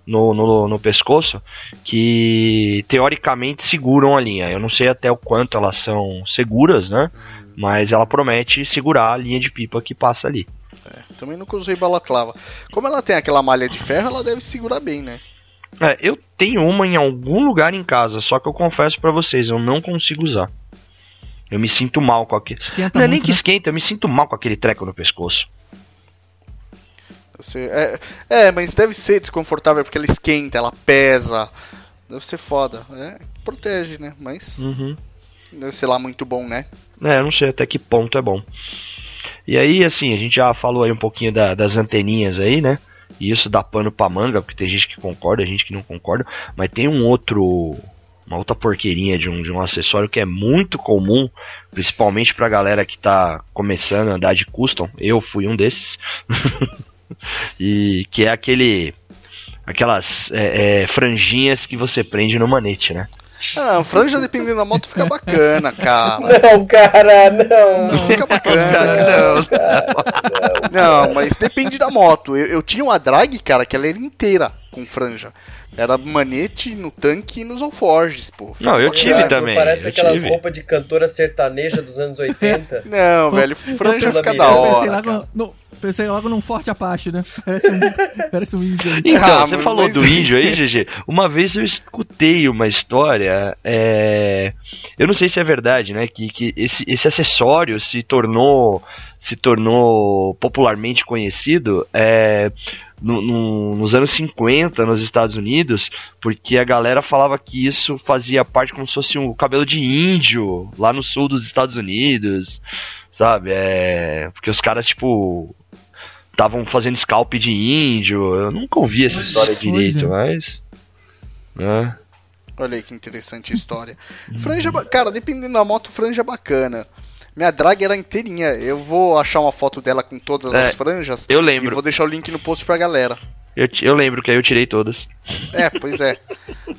no, no, no pescoço que teoricamente seguram a linha. Eu não sei até o quanto elas são seguras, né? Mas ela promete segurar a linha de pipa que passa ali. É, também nunca usei balaclava. Como ela tem aquela malha de ferro, ela deve segurar bem, né? É, eu tenho uma em algum lugar em casa, só que eu confesso para vocês, eu não consigo usar. Eu me sinto mal com aquele. Esquenta não é muito, nem que né? esquenta, eu me sinto mal com aquele treco no pescoço. Você, é, é, mas deve ser desconfortável porque ela esquenta, ela pesa. Deve ser foda. É, protege, né? Mas Uhum. deve ser lá muito bom, né? É, eu não sei até que ponto é bom. E aí, assim, a gente já falou aí um pouquinho da- das anteninhas aí, né? E isso dá pano pra manga, porque tem gente que concorda, gente que não concorda. Mas tem um outro. Uma outra porqueirinha de um, de um acessório que é muito comum, principalmente pra galera que tá começando a andar de custom. Eu fui um desses. e que é aquele. Aquelas é, é, franjinhas que você prende no manete, né? Ah, franja dependendo da moto fica bacana, cara. Não, cara, não. Não fica bacana. Não, mas depende da moto. Eu, eu tinha uma drag, cara, que ela era inteira com franja. Era manete no tanque e nos alforges, pô. Não, eu tive também. Parece eu aquelas roupas de cantora sertaneja dos anos 80. Não, velho, franja fica não da hora. logo, cara. no, pensei logo num forte Apache, né? Parece um, parece um índio aí. Então, Ah, você falou mas- do índio aí, GG. Uma vez eu escutei uma história, é... eu não sei se é verdade, né? Que, que esse, esse acessório se tornou se tornou popularmente conhecido é, no- no- nos anos 50 nos Estados Unidos, porque a galera falava que isso fazia parte como se fosse um cabelo de índio lá no sul dos Estados Unidos, sabe? É, porque os caras, tipo, estavam fazendo scalp de índio. Eu nunca ouvi essa história Olha. direito, mas. né? Olha aí que interessante a história. Franja, cara, dependendo da moto, franja é bacana. Minha drag era inteirinha. Eu vou achar uma foto dela com todas É, as franjas Eu e lembro. vou deixar o link no post pra galera. Eu, eu lembro que aí eu tirei todas. É, pois é.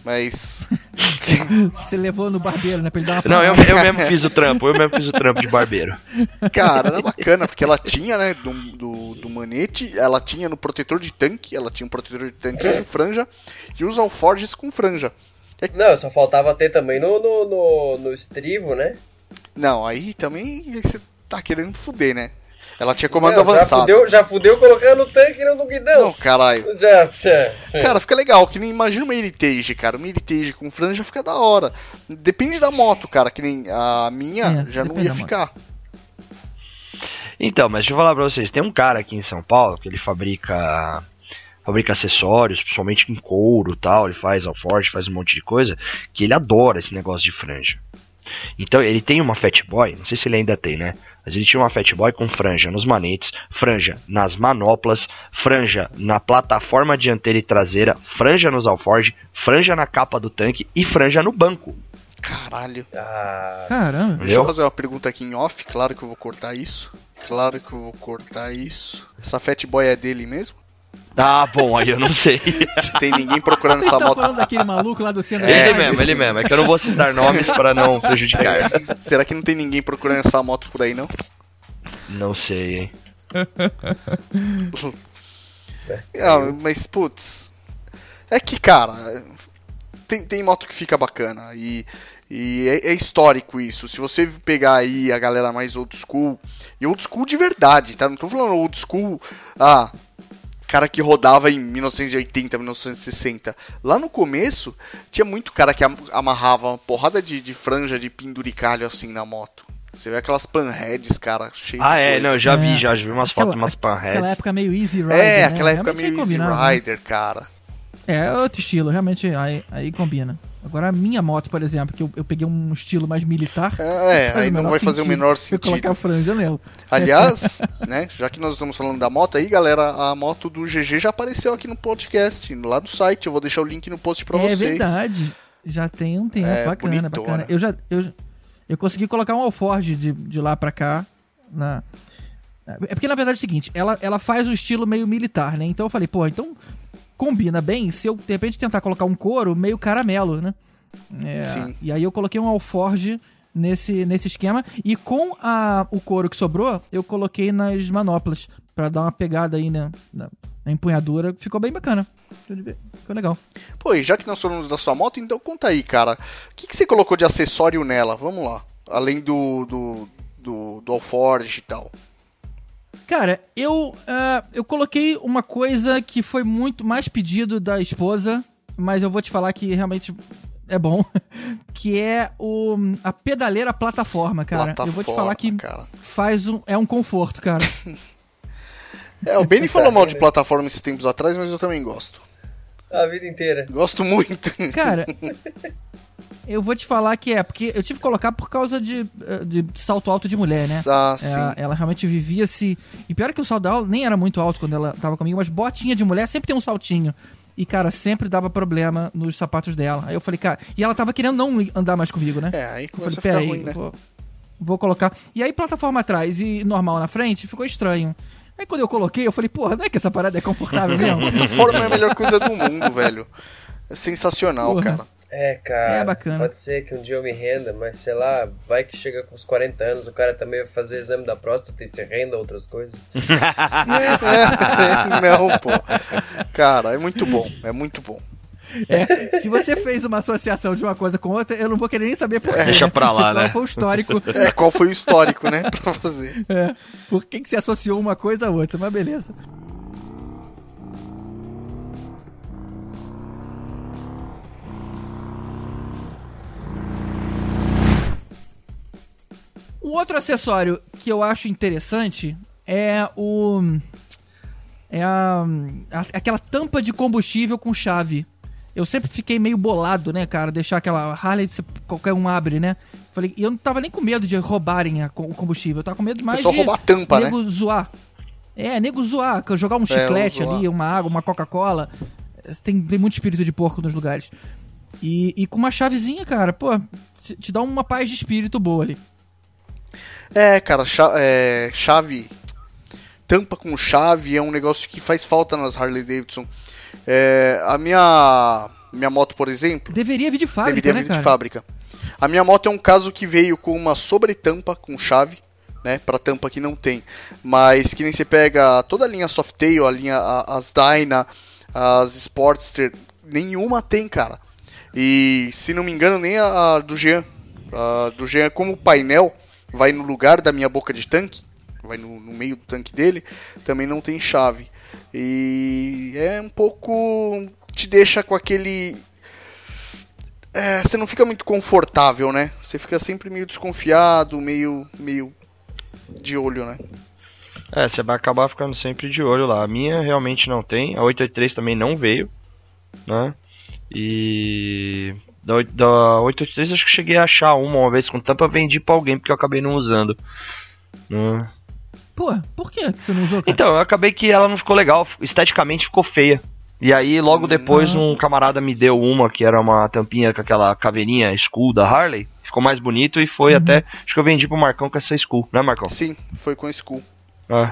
Mas. Você levou no barbeiro, né? Pra ele dar uma Não, eu, eu mesmo fiz o trampo, eu mesmo fiz o trampo de barbeiro. Cara, era bacana, porque ela tinha, né, do, do, do manete, ela tinha no protetor de tanque, ela tinha um protetor de tanque com franja, e os alforges com franja. Não, só faltava ter também no, no, no, no estrivo, né? Não, aí também você tá querendo fuder, né? Ela tinha comando Não, já avançado. fudeu, já fudeu colocando no tanque e no Não, guidão. caralho. Já, já. Cara, fica legal, que nem imagina uma Heritage, cara. Uma Heritage com franja fica da hora. Depende da moto, cara, que nem a minha É, já não ia ficar. Então, mas deixa eu falar pra vocês, tem um cara aqui em São Paulo que ele fabrica fabrica acessórios, principalmente em couro e tal, ele faz alforge, faz um monte de coisa, que ele adora esse negócio de franja. Então, ele tem uma Fat Boy, não sei se ele ainda tem, né? Mas ele tinha uma Fat Boy com franja nos manetes, franja nas manoplas, franja na plataforma dianteira e traseira, franja nos alforge, franja na capa do tanque e franja no banco. Caralho. Ah, Caramba. Deixa eu fazer uma pergunta aqui em off, claro que eu vou cortar isso. Claro que eu vou cortar isso. Essa Fat Boy é dele mesmo? Ah, bom, aí eu não sei. Se tem ninguém procurando Você essa tá moto. falando daquele maluco lá do centro É, ele mesmo, ele mesmo. É que eu não vou citar nomes para não prejudicar. Será que não tem ninguém procurando essa moto por aí, não? Não sei, hein? Ah, mas, putz. É que, cara, tem, tem moto que fica bacana. E, e é, é histórico isso. Se você pegar aí a galera mais old school, e old school de verdade, tá? Não tô falando old school, ah, cara que rodava em 1980, 1960. Lá no começo, tinha muito cara que am- amarrava uma porrada de, de franja de penduricalho assim na moto. Você vê aquelas panheads, cara, cheio Ah, de é, coisa. não, eu já vi, É. já, já vi umas Aquela- fotos, umas Aquela panheads. época meio Easy Rider, É, né? aquela época Realmente meio Easy né? Rider, cara. É outro estilo, realmente aí, aí combina. Agora a minha moto, por exemplo, que eu, eu peguei um estilo mais militar. É, aí o não vai fazer o menor Eu sentido. colocar a franja nela. Aliás, né, já que nós estamos falando da moto aí, galera, a moto do GG já apareceu aqui no podcast, lá no site. Eu vou deixar o link no post pra é vocês. verdade. Já tem um tempo, É, bacana, bonitona. bacana. Eu já eu, eu consegui colocar um alforge de, de lá pra cá. Na... É porque na verdade é o seguinte, ela, ela faz o estilo meio militar, né? Então eu falei, pô, então combina bem se eu de repente tentar colocar um couro meio caramelo, né? É, Sim. E aí eu coloquei um alforge nesse, nesse esquema e com a, o couro que sobrou, eu coloquei nas manoplas pra dar uma pegada aí na, na, na empunhadura. Ficou bem bacana. Ficou legal. Pô, e já que nós falamos da sua moto, então conta aí, cara. O que, que você colocou de acessório nela? Vamos lá. Além do, do do, do Alforge e tal. Cara, eu, uh, eu coloquei uma coisa que foi muito mais pedido da esposa, mas eu vou te falar que realmente é bom, que é o, a pedaleira plataforma, cara. Plataforma, eu vou te falar que cara. faz um, é um conforto, cara. É, o Benny falou mal de plataforma esses tempos atrás, mas eu também gosto. A vida inteira. Gosto muito. Cara, eu vou te falar que é, porque eu tive que colocar por causa de, eh, de salto alto de mulher, né? Ah, É, sim. ela realmente vivia se. E pior que o salto dela nem era muito alto quando ela tava comigo, mas botinha de mulher sempre tem um saltinho. E, cara, sempre dava problema nos sapatos dela. Aí eu falei, cara. E ela tava querendo não andar mais comigo, né? É, aí Eu começa a falei, ficar ruim, né? vou, vou colocar. E aí, plataforma atrás e normal na frente, ficou estranho. Aí quando eu coloquei, eu falei, porra, não é que essa parada é confortável mesmo? Plataforma é a melhor coisa do mundo, velho. É sensacional, Porra. cara. É, cara. É bacana. Pode ser que um dia eu me renda, mas sei lá, vai que chega com os 40 anos, o cara também vai fazer exame da próstata e se renda a outras coisas. não, pô. Cara, é muito bom. É muito bom. É, se você fez uma associação de uma coisa com outra, eu não vou querer nem saber por quê. Deixa pra lá, Qual né? foi o histórico. É, qual foi o histórico, né? Pra fazer. É, por que, que se associou uma coisa a outra, mas beleza. Um outro acessório que eu acho interessante é o. É a, a- aquela tampa de combustível com chave. Eu sempre fiquei meio bolado, né, cara? Deixar aquela Harley, qualquer um abre, né? Falei, e eu não tava nem com medo de roubarem a o combustível, eu tava com medo mais pessoal de roubar a tampa, né? nego zoar. É, nego zoar, jogar um chiclete zoar. ali, uma água, uma Coca-Cola. Tem, tem muito espírito de porco nos lugares. E, e com uma chavezinha, cara, pô, te, te dá uma paz de espírito boa ali. É, cara, cha- é, chave. Tampa com chave é um negócio que faz falta nas Harley Davidson. É, a minha minha moto, por exemplo, Deveria vir de fábrica, deveria né, vir cara? de fábrica. A minha moto é um caso que veio com uma sobretampa com chave, né, para tampa que não tem. Mas que nem você pega toda a linha Softail, a linha a- as Dyna, as Sportster, nenhuma tem, cara. E se não me engano, nem a, a do Jean. A do Jean, como o painel vai no lugar da minha boca de tanque, vai no, no meio do tanque dele, também não tem chave. E é um pouco. te deixa com aquele. É, você não fica muito confortável, né? Você fica sempre meio desconfiado, meio. meio. de olho, né? É, você vai acabar ficando sempre de olho lá. A minha realmente não tem, a 883 também não veio, né? E da, da 883 acho que cheguei a achar uma uma vez com tampa, vendi pra alguém porque eu acabei não usando. né? Pô, por que que você não usou, cara? Então, eu acabei que ela não ficou legal, esteticamente ficou feia. E aí, logo depois, um camarada me deu uma que era uma tampinha com aquela caveirinha skull da Harley. Ficou mais bonito e foi até. Acho que eu vendi pro Marcão com essa skull, né, Marcão? Sim, foi com a Skull. É.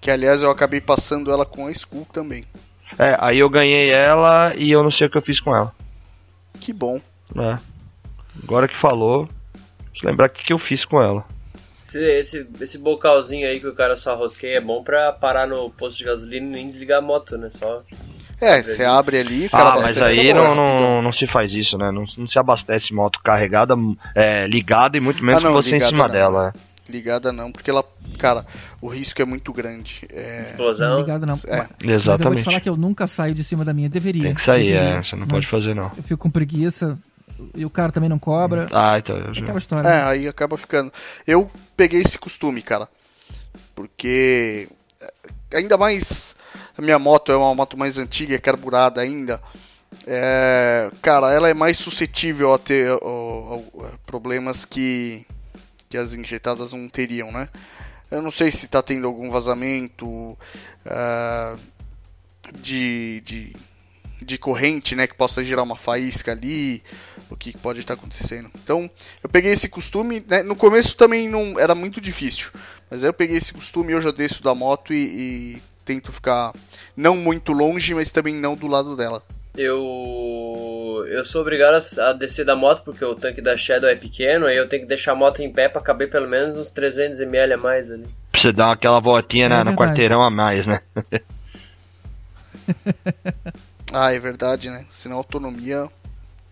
Que aliás eu acabei passando ela com a Skull também. É, aí eu ganhei ela e eu não sei o que eu fiz com ela. Que bom. né? Agora que falou, deixa eu lembrar o que, que eu fiz com ela. Esse, esse, esse bocalzinho aí que o cara só rosqueia é bom pra parar no posto de gasolina e nem desligar a moto, né? Só. É, você abre ali, cara Ah, mas aí não, não, não se faz isso, né? Não, não se abastece moto carregada, é, ligada e muito menos Ah, não, com você em cima não. dela. é. Ligada não, porque ela, cara, o risco é muito grande. É, Explosão. Ligado não. É, Mas- Mas eu vou te Exatamente. falar que eu nunca saio de cima da minha. Deveria. Tem que sair, Deveria. é. Você não pode fazer, não. Eu fico com preguiça e o cara também não cobra. Ah, então. eu já- Aquela história. é, aí acaba ficando. Eu peguei esse costume, cara. Porque é, ainda mais a minha moto é uma moto mais antiga, é carburada ainda. É, cara, ela é mais suscetível a ter ó, ó, problemas que, que as injetadas não teriam, né? Eu não sei se tá tendo algum vazamento ah, de, de, de corrente, né? Que possa gerar uma faísca ali, o que pode estar acontecendo. Então, eu peguei esse costume, né? No começo também não era muito difícil, mas aí eu peguei esse costume eu já desço da moto e, e tento ficar não muito longe, mas também não do lado dela. Eu. Eu sou obrigado a- a descer da moto porque o tanque da Shadow é pequeno, aí eu tenho que deixar a moto em pé pra caber pelo menos uns 300ml a mais ali. Pra você dar aquela voltinha É na, no quarteirão a mais, né? Ah, é verdade, né? Senão a autonomia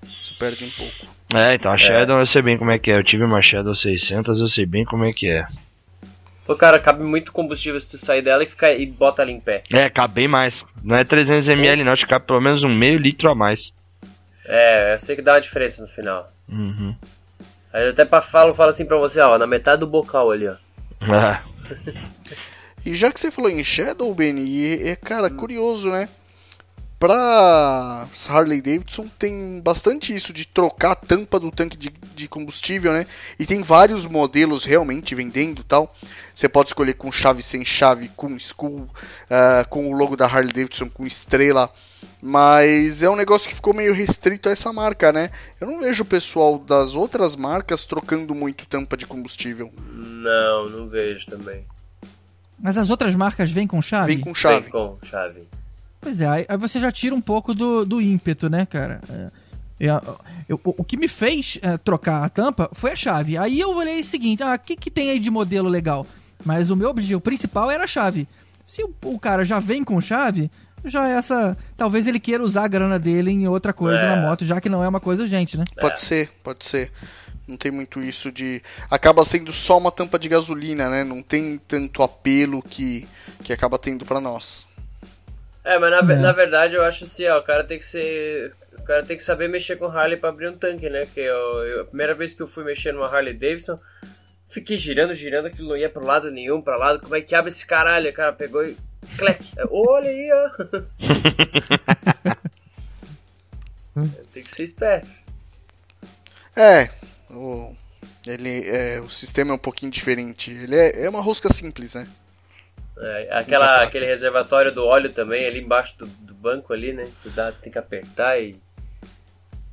Você perde um pouco. É, então a Shadow eu sei bem como é que é. Eu tive uma Shadow 600, eu sei bem como é que é. Pô, cara, cabe muito combustível se tu sair dela e, ficar, e bota ela em pé. É, cabe bem mais. Não é 300ml não, acho que cabe pelo menos um meio litro a mais. É, eu sei que dá uma diferença no final. Uhum. Aí eu até pra falo, falo assim pra você, ó, na metade do bocal ali, ó. É. E já que você falou em Shadow, Benny, é, cara, curioso, né? Pra Harley Davidson tem bastante isso de trocar a tampa do tanque de, de combustível, né? E tem vários modelos realmente vendendo tal. Você pode escolher com chave sem chave, com skull, uh, com o logo da Harley Davidson, com estrela. Mas é um negócio que ficou meio restrito a essa marca, né? Eu não vejo o pessoal das outras marcas trocando muito tampa de combustível. Não, não vejo também. Mas as outras marcas vêm com chave? Vem com chave. Vem com chave. Pois é, aí, aí você já tira um pouco do, do ímpeto, né, cara? É, eu- eu- o o que me fez é, trocar a tampa foi a chave. Aí eu olhei o seguinte, ah, o que, que tem aí de modelo legal? Mas o meu objetivo principal era a chave. Se o, o cara já vem com chave, já é essa... Talvez ele queira usar a grana dele em outra coisa É. na moto, já que não é uma coisa urgente, né? Pode ser, pode ser. Não tem muito isso de. Acaba sendo só uma tampa de gasolina, né? Não tem tanto apelo que, que acaba tendo pra nós. É, mas na, É. na verdade eu acho assim, ó, o cara tem que ser. O cara tem que saber mexer com Harley pra abrir um tanque, né? Que eu, eu- a primeira vez que eu fui mexer numa Harley Davidson, fiquei girando, girando, aquilo não ia pro lado nenhum, pra lado. Como é que abre esse caralho? O cara pegou e. Clec! Olha aí, ó. tem que ser esperto. É, o, ele, é, o sistema é um pouquinho diferente. Ele é, é uma rosca simples, né? É, aquela, aquele reservatório do óleo também, ali embaixo do, do banco ali, né? Tu dá, tem que apertar e.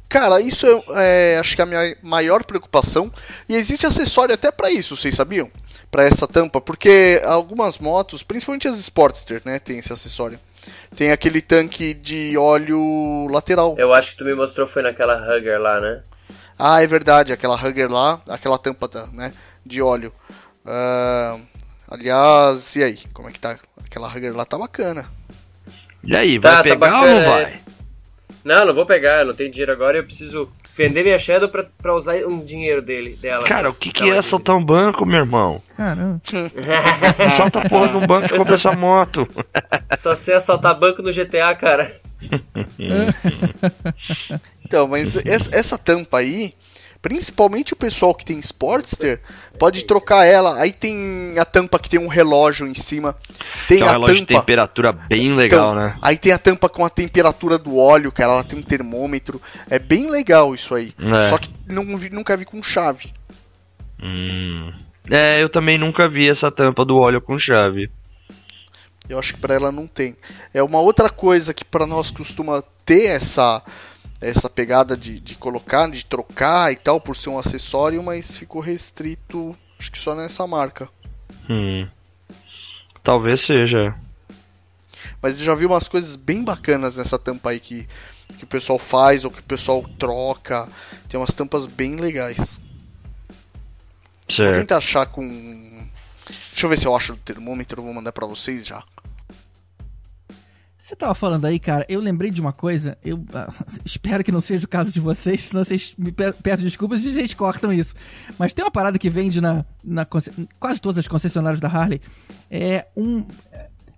Cara, isso é, é, acho que é a minha maior preocupação. E existe acessório até pra isso, vocês sabiam? Pra essa tampa, porque algumas motos, principalmente as Sportster, né, tem esse acessório. Tem aquele tanque de óleo lateral. Eu acho que tu me mostrou foi naquela Hugger lá, né? Ah, é verdade, aquela Hugger lá, aquela tampa da- né, de óleo. Ah, aliás, e aí? Como é que tá? Aquela Hugger lá tá bacana. E aí, Tá, vai tá pegar ou bacana, não é. vai? Não, não vou pegar, eu não tenho dinheiro agora, eu preciso vender minha Shadow pra, pra usar um dinheiro dele, dela. Cara, o que, que Aquela é assaltar um banco, meu irmão? Caramba. Assalta a porra de um banco e compra essa moto. Só sei assaltar banco no GTA, cara. Então, mas essa, essa tampa aí, principalmente o pessoal que tem Sportster, pode trocar ela. Aí tem a tampa que tem um relógio em cima. Tem um a relógio de tampa. temperatura bem legal, Então, né? Aí tem a tampa com a temperatura do óleo, cara. Ela tem um termômetro. É bem legal isso aí. É. Só que não nunca vi com chave. Hum. É, eu também nunca vi essa tampa do óleo com chave. Eu acho que pra ela não tem. É uma outra coisa que pra nós costuma ter essa essa pegada de, de colocar, de trocar e tal, por ser um acessório, mas ficou restrito, acho que só nessa marca. Hum. Talvez seja. Mas eu já vi umas coisas bem bacanas nessa tampa aí que, que o pessoal faz ou que o pessoal troca. Tem umas tampas bem legais. Vou Certo. tentar achar com. Deixa eu ver se eu acho o termômetro, vou mandar pra vocês já. Você tava falando aí, cara, eu lembrei de uma coisa, eu ah, espero que não seja o caso de vocês, senão vocês me pe- peçam desculpas e vocês cortam isso. Mas tem uma parada que vende na, na quase todas as concessionárias da Harley, é um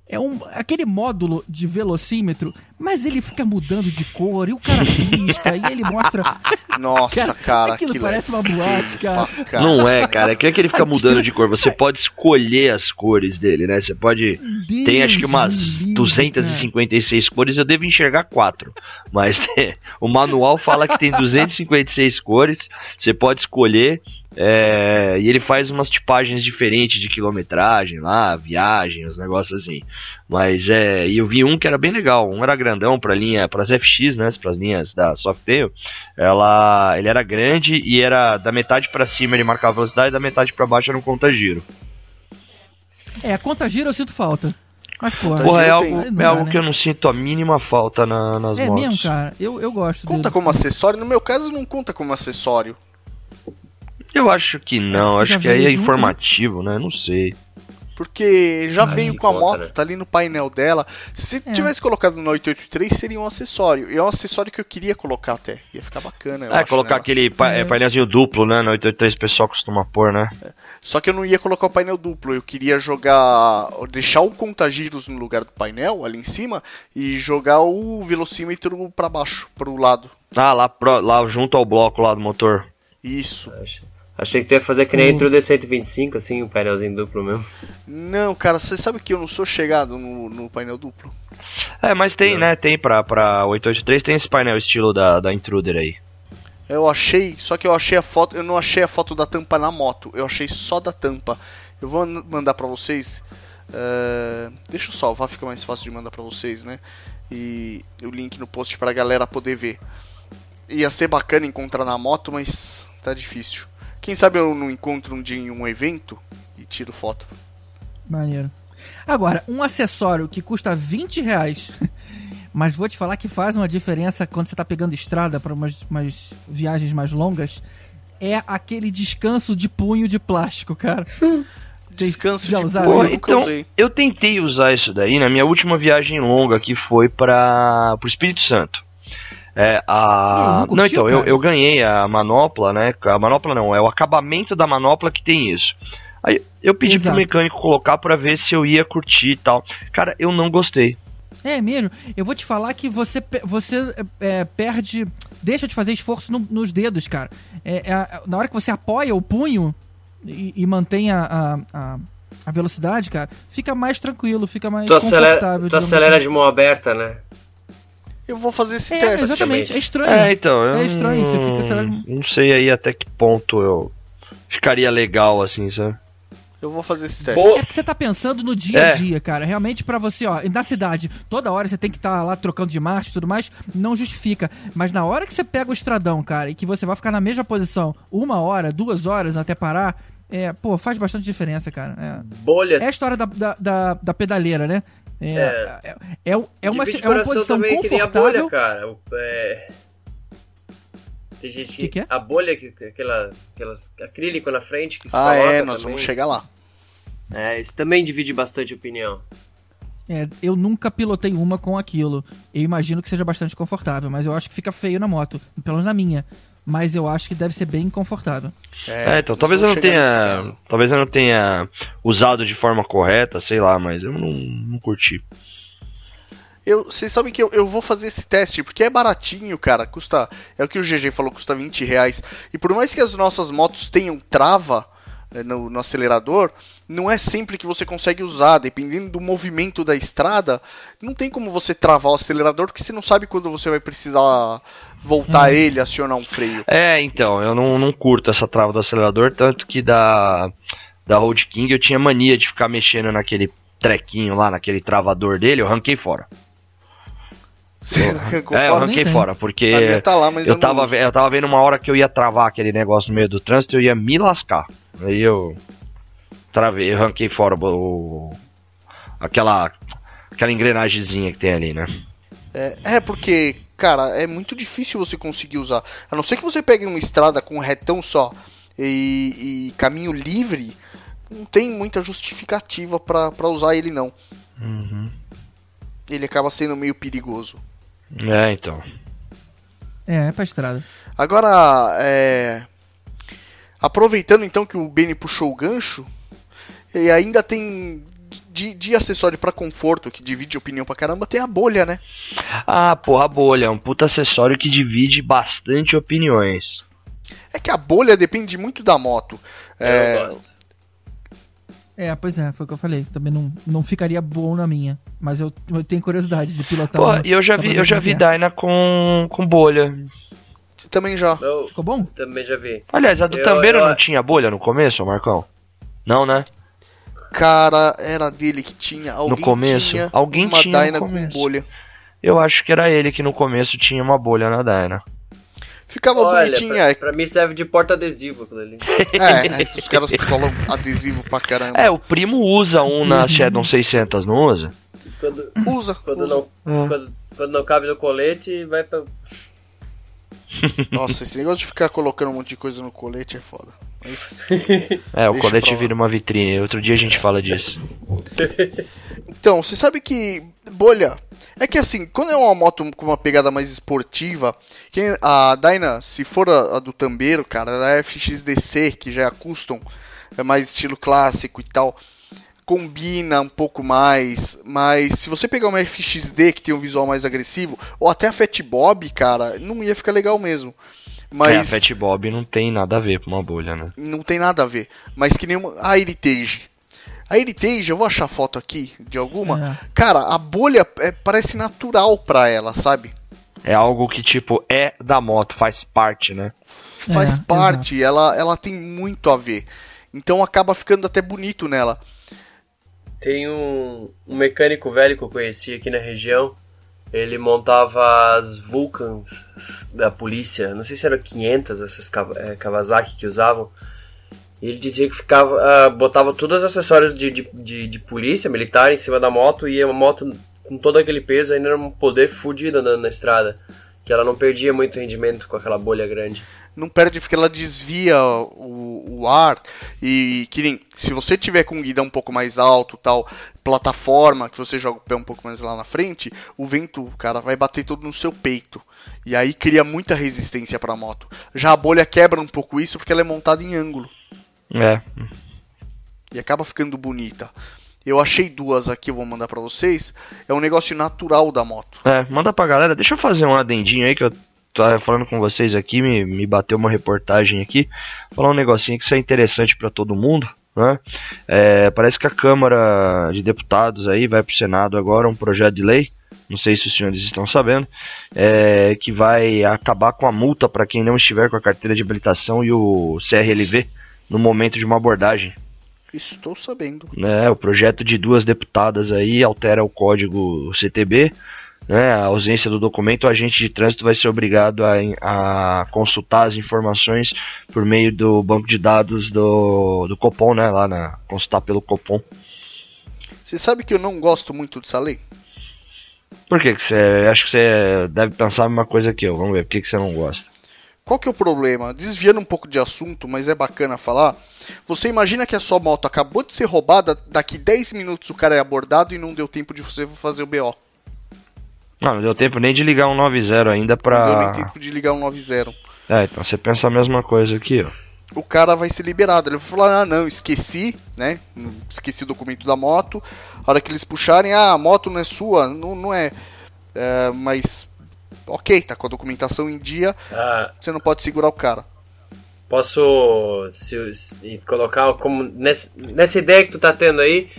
é um aquele módulo de velocímetro, mas ele fica mudando de cor e o cara pisca e ele mostra Nossa, cara, aquilo aquilo parece é uma boate, cara. cara. Não é, cara. É que é que ele fica mudando de cor. Você pode escolher as cores dele, né? Você pode. Tem acho que umas Deus me livre, 256 cores. Eu devo enxergar quatro. Mas é, o manual fala que tem 256 cores. Você pode escolher. é, e ele faz umas tipagens diferentes de quilometragem lá, viagem, os negócios assim. Mas é. E eu vi um que era bem legal. Um era grandão pra linha, pras FX, né? Pras linhas da Softail. Ela, ele era grande e era da metade pra cima ele marcava velocidade, da metade pra baixo era um conta-giro. É, a conta gira eu sinto falta. Mas, Conta Porra, é algo, tem. É algo né? que eu não sinto a mínima falta na- nas é motos. mesmo, cara. Eu, eu gosto Conta dele. como acessório? No meu caso, não conta como acessório. Eu acho que não, Você acho que aí é junto, informativo, né? Não sei. Porque já Acho veio com a moto, né? tá ali no painel dela. Se É. tivesse colocado no 883, seria um acessório. E é um acessório que eu queria colocar até. Ia ficar bacana. eu É, acho, colocar nela. aquele pa É. é, painelzinho duplo, né? No 883 o pessoal costuma pôr, né? Só que eu não ia colocar o painel duplo. Eu queria jogar. deixar o contagiros no lugar do painel, ali em cima, e jogar o velocímetro pra baixo, pro lado. Ah, lá, pro- lá junto ao bloco lá do motor. Isso. Ach- Achei que tu ia fazer que nem a Intruder 125, assim, um painelzinho duplo mesmo. Não, cara, você sabe que eu não sou chegado no, no painel duplo. É, mas tem, né? Tem pra, pra 883, tem esse painel estilo da, da Intruder aí. Eu achei, só que eu achei a foto, eu não achei a foto da tampa na moto, eu achei só da tampa. Eu vou an- mandar pra vocês. eh, deixa eu salvar, fica mais fácil de mandar pra vocês, né? E o link no post pra galera poder ver. Ia ser bacana encontrar na moto, mas tá difícil. Quem sabe eu não encontro um dia em um evento e tiro foto. Maneiro. Agora, um acessório que custa 20 reais, mas vou te falar que faz uma diferença quando você tá pegando estrada para umas, umas viagens mais longas, é aquele descanso de punho de plástico, cara. Vocês Descanso já de usaram Pô, nunca então, usei. eu tentei usar isso daí na minha última viagem longa, que foi para pro Espírito Santo. É, a... não não, então, eu, cara? eu ganhei a manopla, né? A manopla não, é o acabamento da manopla que tem isso. Aí eu pedi Exato. pro mecânico colocar pra ver se eu ia curtir e tal. Cara, eu não gostei. É mesmo. Eu vou te falar que você, você é, perde. Deixa de fazer esforço no- nos dedos, cara. É, é, na hora que você apoia o punho e, e mantém a, a, a- a velocidade, cara, fica mais tranquilo, fica mais Tu acelera, tu acelera assim. de mão aberta, né? Eu vou fazer esse É, teste. exatamente. É estranho. É, então, eu É estranho, você fica, não, sei lá, não sei aí até que ponto eu ficaria legal assim, sabe? Eu vou fazer esse teste. Boa. É porque você tá pensando no dia a É. dia, cara. Realmente pra você, ó, na cidade, toda hora você tem que estar lá trocando de marcha e tudo mais, não justifica. Mas na hora que você pega o estradão, cara, e que você vai ficar na mesma posição uma hora, duas horas até parar, é, pô, faz bastante diferença, cara. É, Bolha. é a história da, da, da, da pedaleira, né? É, é, é, é uma, é uma coração posição também que nem a bolha, confortável. cara. É... Tem gente que. Que que é? A bolha, que, aquela, aquelas acrílico na frente que se Ah, coloca é, nós também. vamos chegar lá. É, isso também divide bastante opinião. É, eu nunca pilotei uma com aquilo. Eu imagino que seja bastante confortável, mas eu acho que fica feio na moto, pelo menos na minha. Mas eu acho que deve ser bem confortável. É, então nós talvez eu não tenha. Talvez eu não tenha usado de forma correta, sei lá, mas eu não, não curti. Eu, vocês sabem que eu, eu vou fazer esse teste, porque é baratinho, cara. Custa. É o que o GG falou, custa 20 reais. E por mais que as nossas motos tenham trava no, no acelerador, não é sempre que você consegue usar. Dependendo do movimento da estrada, não tem como você travar o acelerador, porque você não sabe quando você vai precisar voltar ele, acionar um freio. É, então, eu não, não curto essa trava do acelerador, tanto que da, da Road King eu tinha mania de ficar mexendo naquele trequinho lá, naquele travador dele, eu ranquei fora. É, eu fora? ranquei tem. fora, porque tá lá, mas eu, eu tava, uso. eu tava vendo uma hora que eu ia travar aquele negócio no meio do trânsito, eu ia me lascar. Aí eu travei, eu ranquei fora o, aquela, aquela engrenagemzinha que tem ali, né? É, é, porque, cara, é muito difícil você conseguir usar. A não ser que você pegue uma estrada com um retão só e, e caminho livre, não tem muita justificativa pra usar ele, não. Ele acaba sendo meio perigoso. É, então. É, é pra estrada. Agora, é, aproveitando então que o Benny puxou o gancho, e ainda tem de, de acessório pra conforto, que divide opinião pra caramba, tem a bolha, né? Ah, porra, a bolha é um puta acessório que divide bastante opiniões. É que a bolha depende muito da moto. É, Eu gosto. É, pois é, foi o que eu falei. Também não, não ficaria bom na minha. Mas eu, eu tenho curiosidade de pilotar Pô, uma. e eu já vi, eu já vi. Dyna com, com bolha. também já. Eu Ficou bom? também já vi. Aliás, a do Eu- Tambeiro eu- não tinha bolha no começo, Marcão? Não, né? Cara, era dele que tinha. Alguém começo? tinha Alguém uma tinha no Dyna com bolha. Eu acho que era ele que no começo tinha uma bolha na Dyna. Ficava Olha, bonitinha. pra, É, pra mim serve de porta-adesivo aquilo ali. é, é, os caras colam adesivo pra caramba. É, o primo usa um na Shadow 600, não usa? Quando, Usa. quando, usa. não, É. quando, quando não cabe no colete, vai pra. Nossa, esse negócio de ficar colocando um monte de coisa no colete é foda. Mas É, o colete vira uma vitrine. Outro dia a gente fala disso. Então, você sabe que bolha é que assim, quando é uma moto com uma pegada mais esportiva, a Dyna, se for a, a do Tambeiro, cara, ela é FXDC, que já é a custom, é mais estilo clássico e tal, combina um pouco mais, mas se você pegar uma FXD que tem um visual mais agressivo, ou até a Fat Bob, cara, não ia ficar legal mesmo. Mas É, a Fat Bob não tem nada a ver com uma bolha, né? não tem nada a ver. Mas que nem uma, a Heritage. A Heritage, eu vou achar foto aqui de alguma. É. Cara, a bolha é- parece natural pra ela, sabe? É algo que, tipo, é da moto, faz parte, né? Faz É, parte, ela, ela tem muito a ver. Então acaba ficando até bonito nela. Tem um, um mecânico velho que eu conheci aqui na região. Ele montava as Vulcans da polícia. Não sei se eram 500 essas eh, Kawasaki que usavam. Ele dizia que ficava, ah, botava todos os acessórios de, de, de, de polícia militar em cima da moto e a moto com todo aquele peso ainda era um poder fudido andando na estrada. Que ela não perdia muito rendimento com aquela bolha grande. Não perde porque ela desvia o, o ar. E que nem se você tiver com um guidão um pouco mais alto, tal, plataforma, que você joga o pé um pouco mais lá na frente, o vento, cara, vai bater todo no seu peito. E aí cria muita resistência pra moto. Já a bolha quebra um pouco isso porque ela é montada em ângulo. É. e acaba ficando bonita. Eu achei duas aqui, eu vou mandar pra vocês. É um negócio natural da moto. É, manda pra galera. Deixa eu fazer um adendinho aí que eu tava falando com vocês aqui, me, me bateu uma reportagem aqui. Falar um negocinho que isso é interessante pra todo mundo, né? É, parece que a Câmara de Deputados aí vai pro Senado agora um projeto de lei. Não sei se os senhores estão sabendo, é, que vai acabar com a multa para quem não estiver com a carteira de habilitação e o CRLV no momento de uma abordagem. Estou sabendo. né, o projeto de duas deputadas aí altera o código CTB, né, a ausência do documento, o agente de trânsito vai ser obrigado a, a consultar as informações por meio do banco de dados do, do Copom, né, lá na, consultar pelo Copom. Você sabe que eu não gosto muito dessa lei? Por que que você, acho que você deve pensar a mesma coisa que eu, vamos ver, por que que você não gosta? Qual que é o problema? Desviando um pouco de assunto, mas é bacana falar. Você imagina que a sua moto acabou de ser roubada, daqui 10 minutos o cara é abordado e não deu tempo de você fazer o BO. Não, não deu tempo nem de ligar um 90 ainda Não deu pra... nem tempo de ligar um 90. É, então você pensa a mesma coisa aqui, ó. o cara vai ser liberado. Ele vai falar, ah, não, esqueci, né? Esqueci o documento da moto. A hora que eles puxarem, ah, a moto não é sua, não, não é. É, Mas, ok, tá com a documentação em dia, Ah, você não pode segurar o cara. Posso se, se- colocar como nessa, nessa ideia que tu tá tendo aí?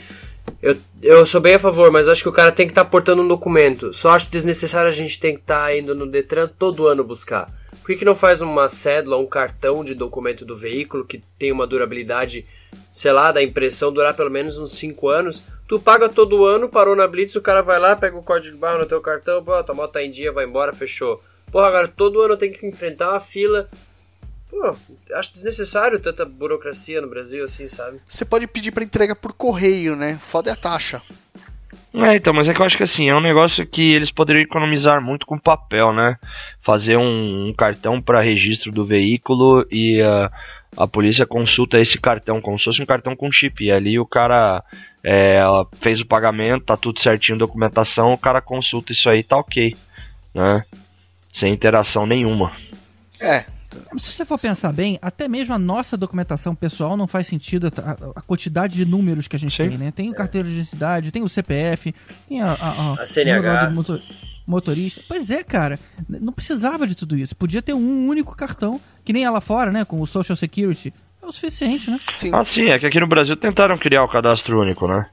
Eu, eu sou bem a favor, mas acho que o cara tem que estar portando um documento. Só acho desnecessário a gente tem que estar indo no Detran todo ano buscar. Por que, que não faz uma cédula, um cartão de documento do veículo que tem uma durabilidade, sei lá, da impressão durar pelo menos uns 5 anos? Tu paga todo ano, parou na Blitz, o cara vai lá, pega o código de barra no teu cartão, pô, tua moto tá em dia, vai embora, fechou. Porra, agora todo ano eu tenho que enfrentar uma fila Pô, acho desnecessário tanta burocracia no Brasil, assim, sabe? Você pode pedir pra entrega por correio, né? Foda é a taxa. É, então, mas é que eu acho que assim, é um negócio que eles poderiam economizar muito com papel, né? Fazer um, um cartão para registro do veículo e a a polícia consulta esse cartão, como se fosse um cartão com chip. E ali o cara é, fez o pagamento, tá tudo certinho, documentação, o cara consulta isso aí, tá ok, né? Sem interação nenhuma. É, Se você for pensar bem, até mesmo a nossa documentação pessoal não faz sentido a, a quantidade de números que a gente Sim. tem, né? Tem o carteira de identidade, tem o CPF, tem a, a, A CNH. Motorista. Pois é, cara, não precisava de tudo isso. Podia ter um único cartão, que nem ela fora, né? Com o Social Security. É o suficiente, né? sim. Ah, sim, é que aqui no Brasil tentaram criar o cadastro único, né?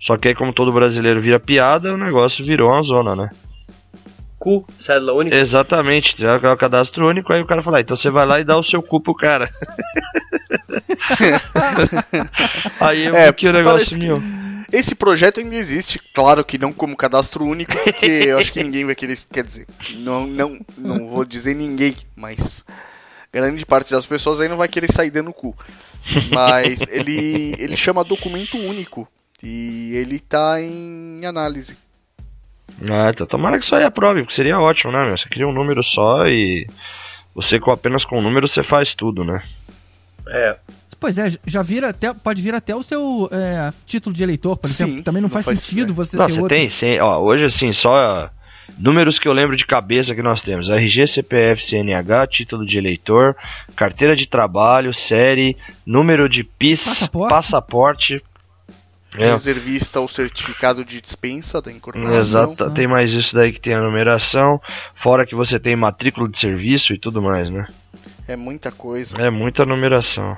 Só que aí, como todo brasileiro vira piada, o negócio virou uma zona, né? Cu, cédula única. Exatamente, é o cadastro único, aí o cara fala, ah, então você vai lá e dá o seu cu pro cara. aí eu É, vi que o negócio parece que-. Esse projeto ainda existe, claro que não como cadastro único, porque eu acho que ninguém vai querer. Quer dizer, não, não, não vou dizer ninguém, mas grande parte das pessoas aí não vai querer sair dando cu. Mas ele, ele chama documento único e ele tá em análise. Ah, então tomara que isso aí aprove, porque seria ótimo, né, meu? Você cria um número só e você com apenas com um número você faz tudo, né? É. Pois é, já vira até, pode vir até o seu é, título de eleitor, por Sim, exemplo. Também não, não faz, faz- sentido é. você Não, ter você outro. tem, sim. Ó, hoje assim, só números que eu lembro de cabeça que nós temos: RG, CPF, CNH, título de eleitor, carteira de trabalho, série, número de PIS, Passaporte. passaporte. É, Reservista ou certificado de dispensa da incorporação. Exato, tem mais isso daí que tem a numeração, fora que você tem matrícula de serviço e tudo mais, né? É muita coisa. É muita numeração.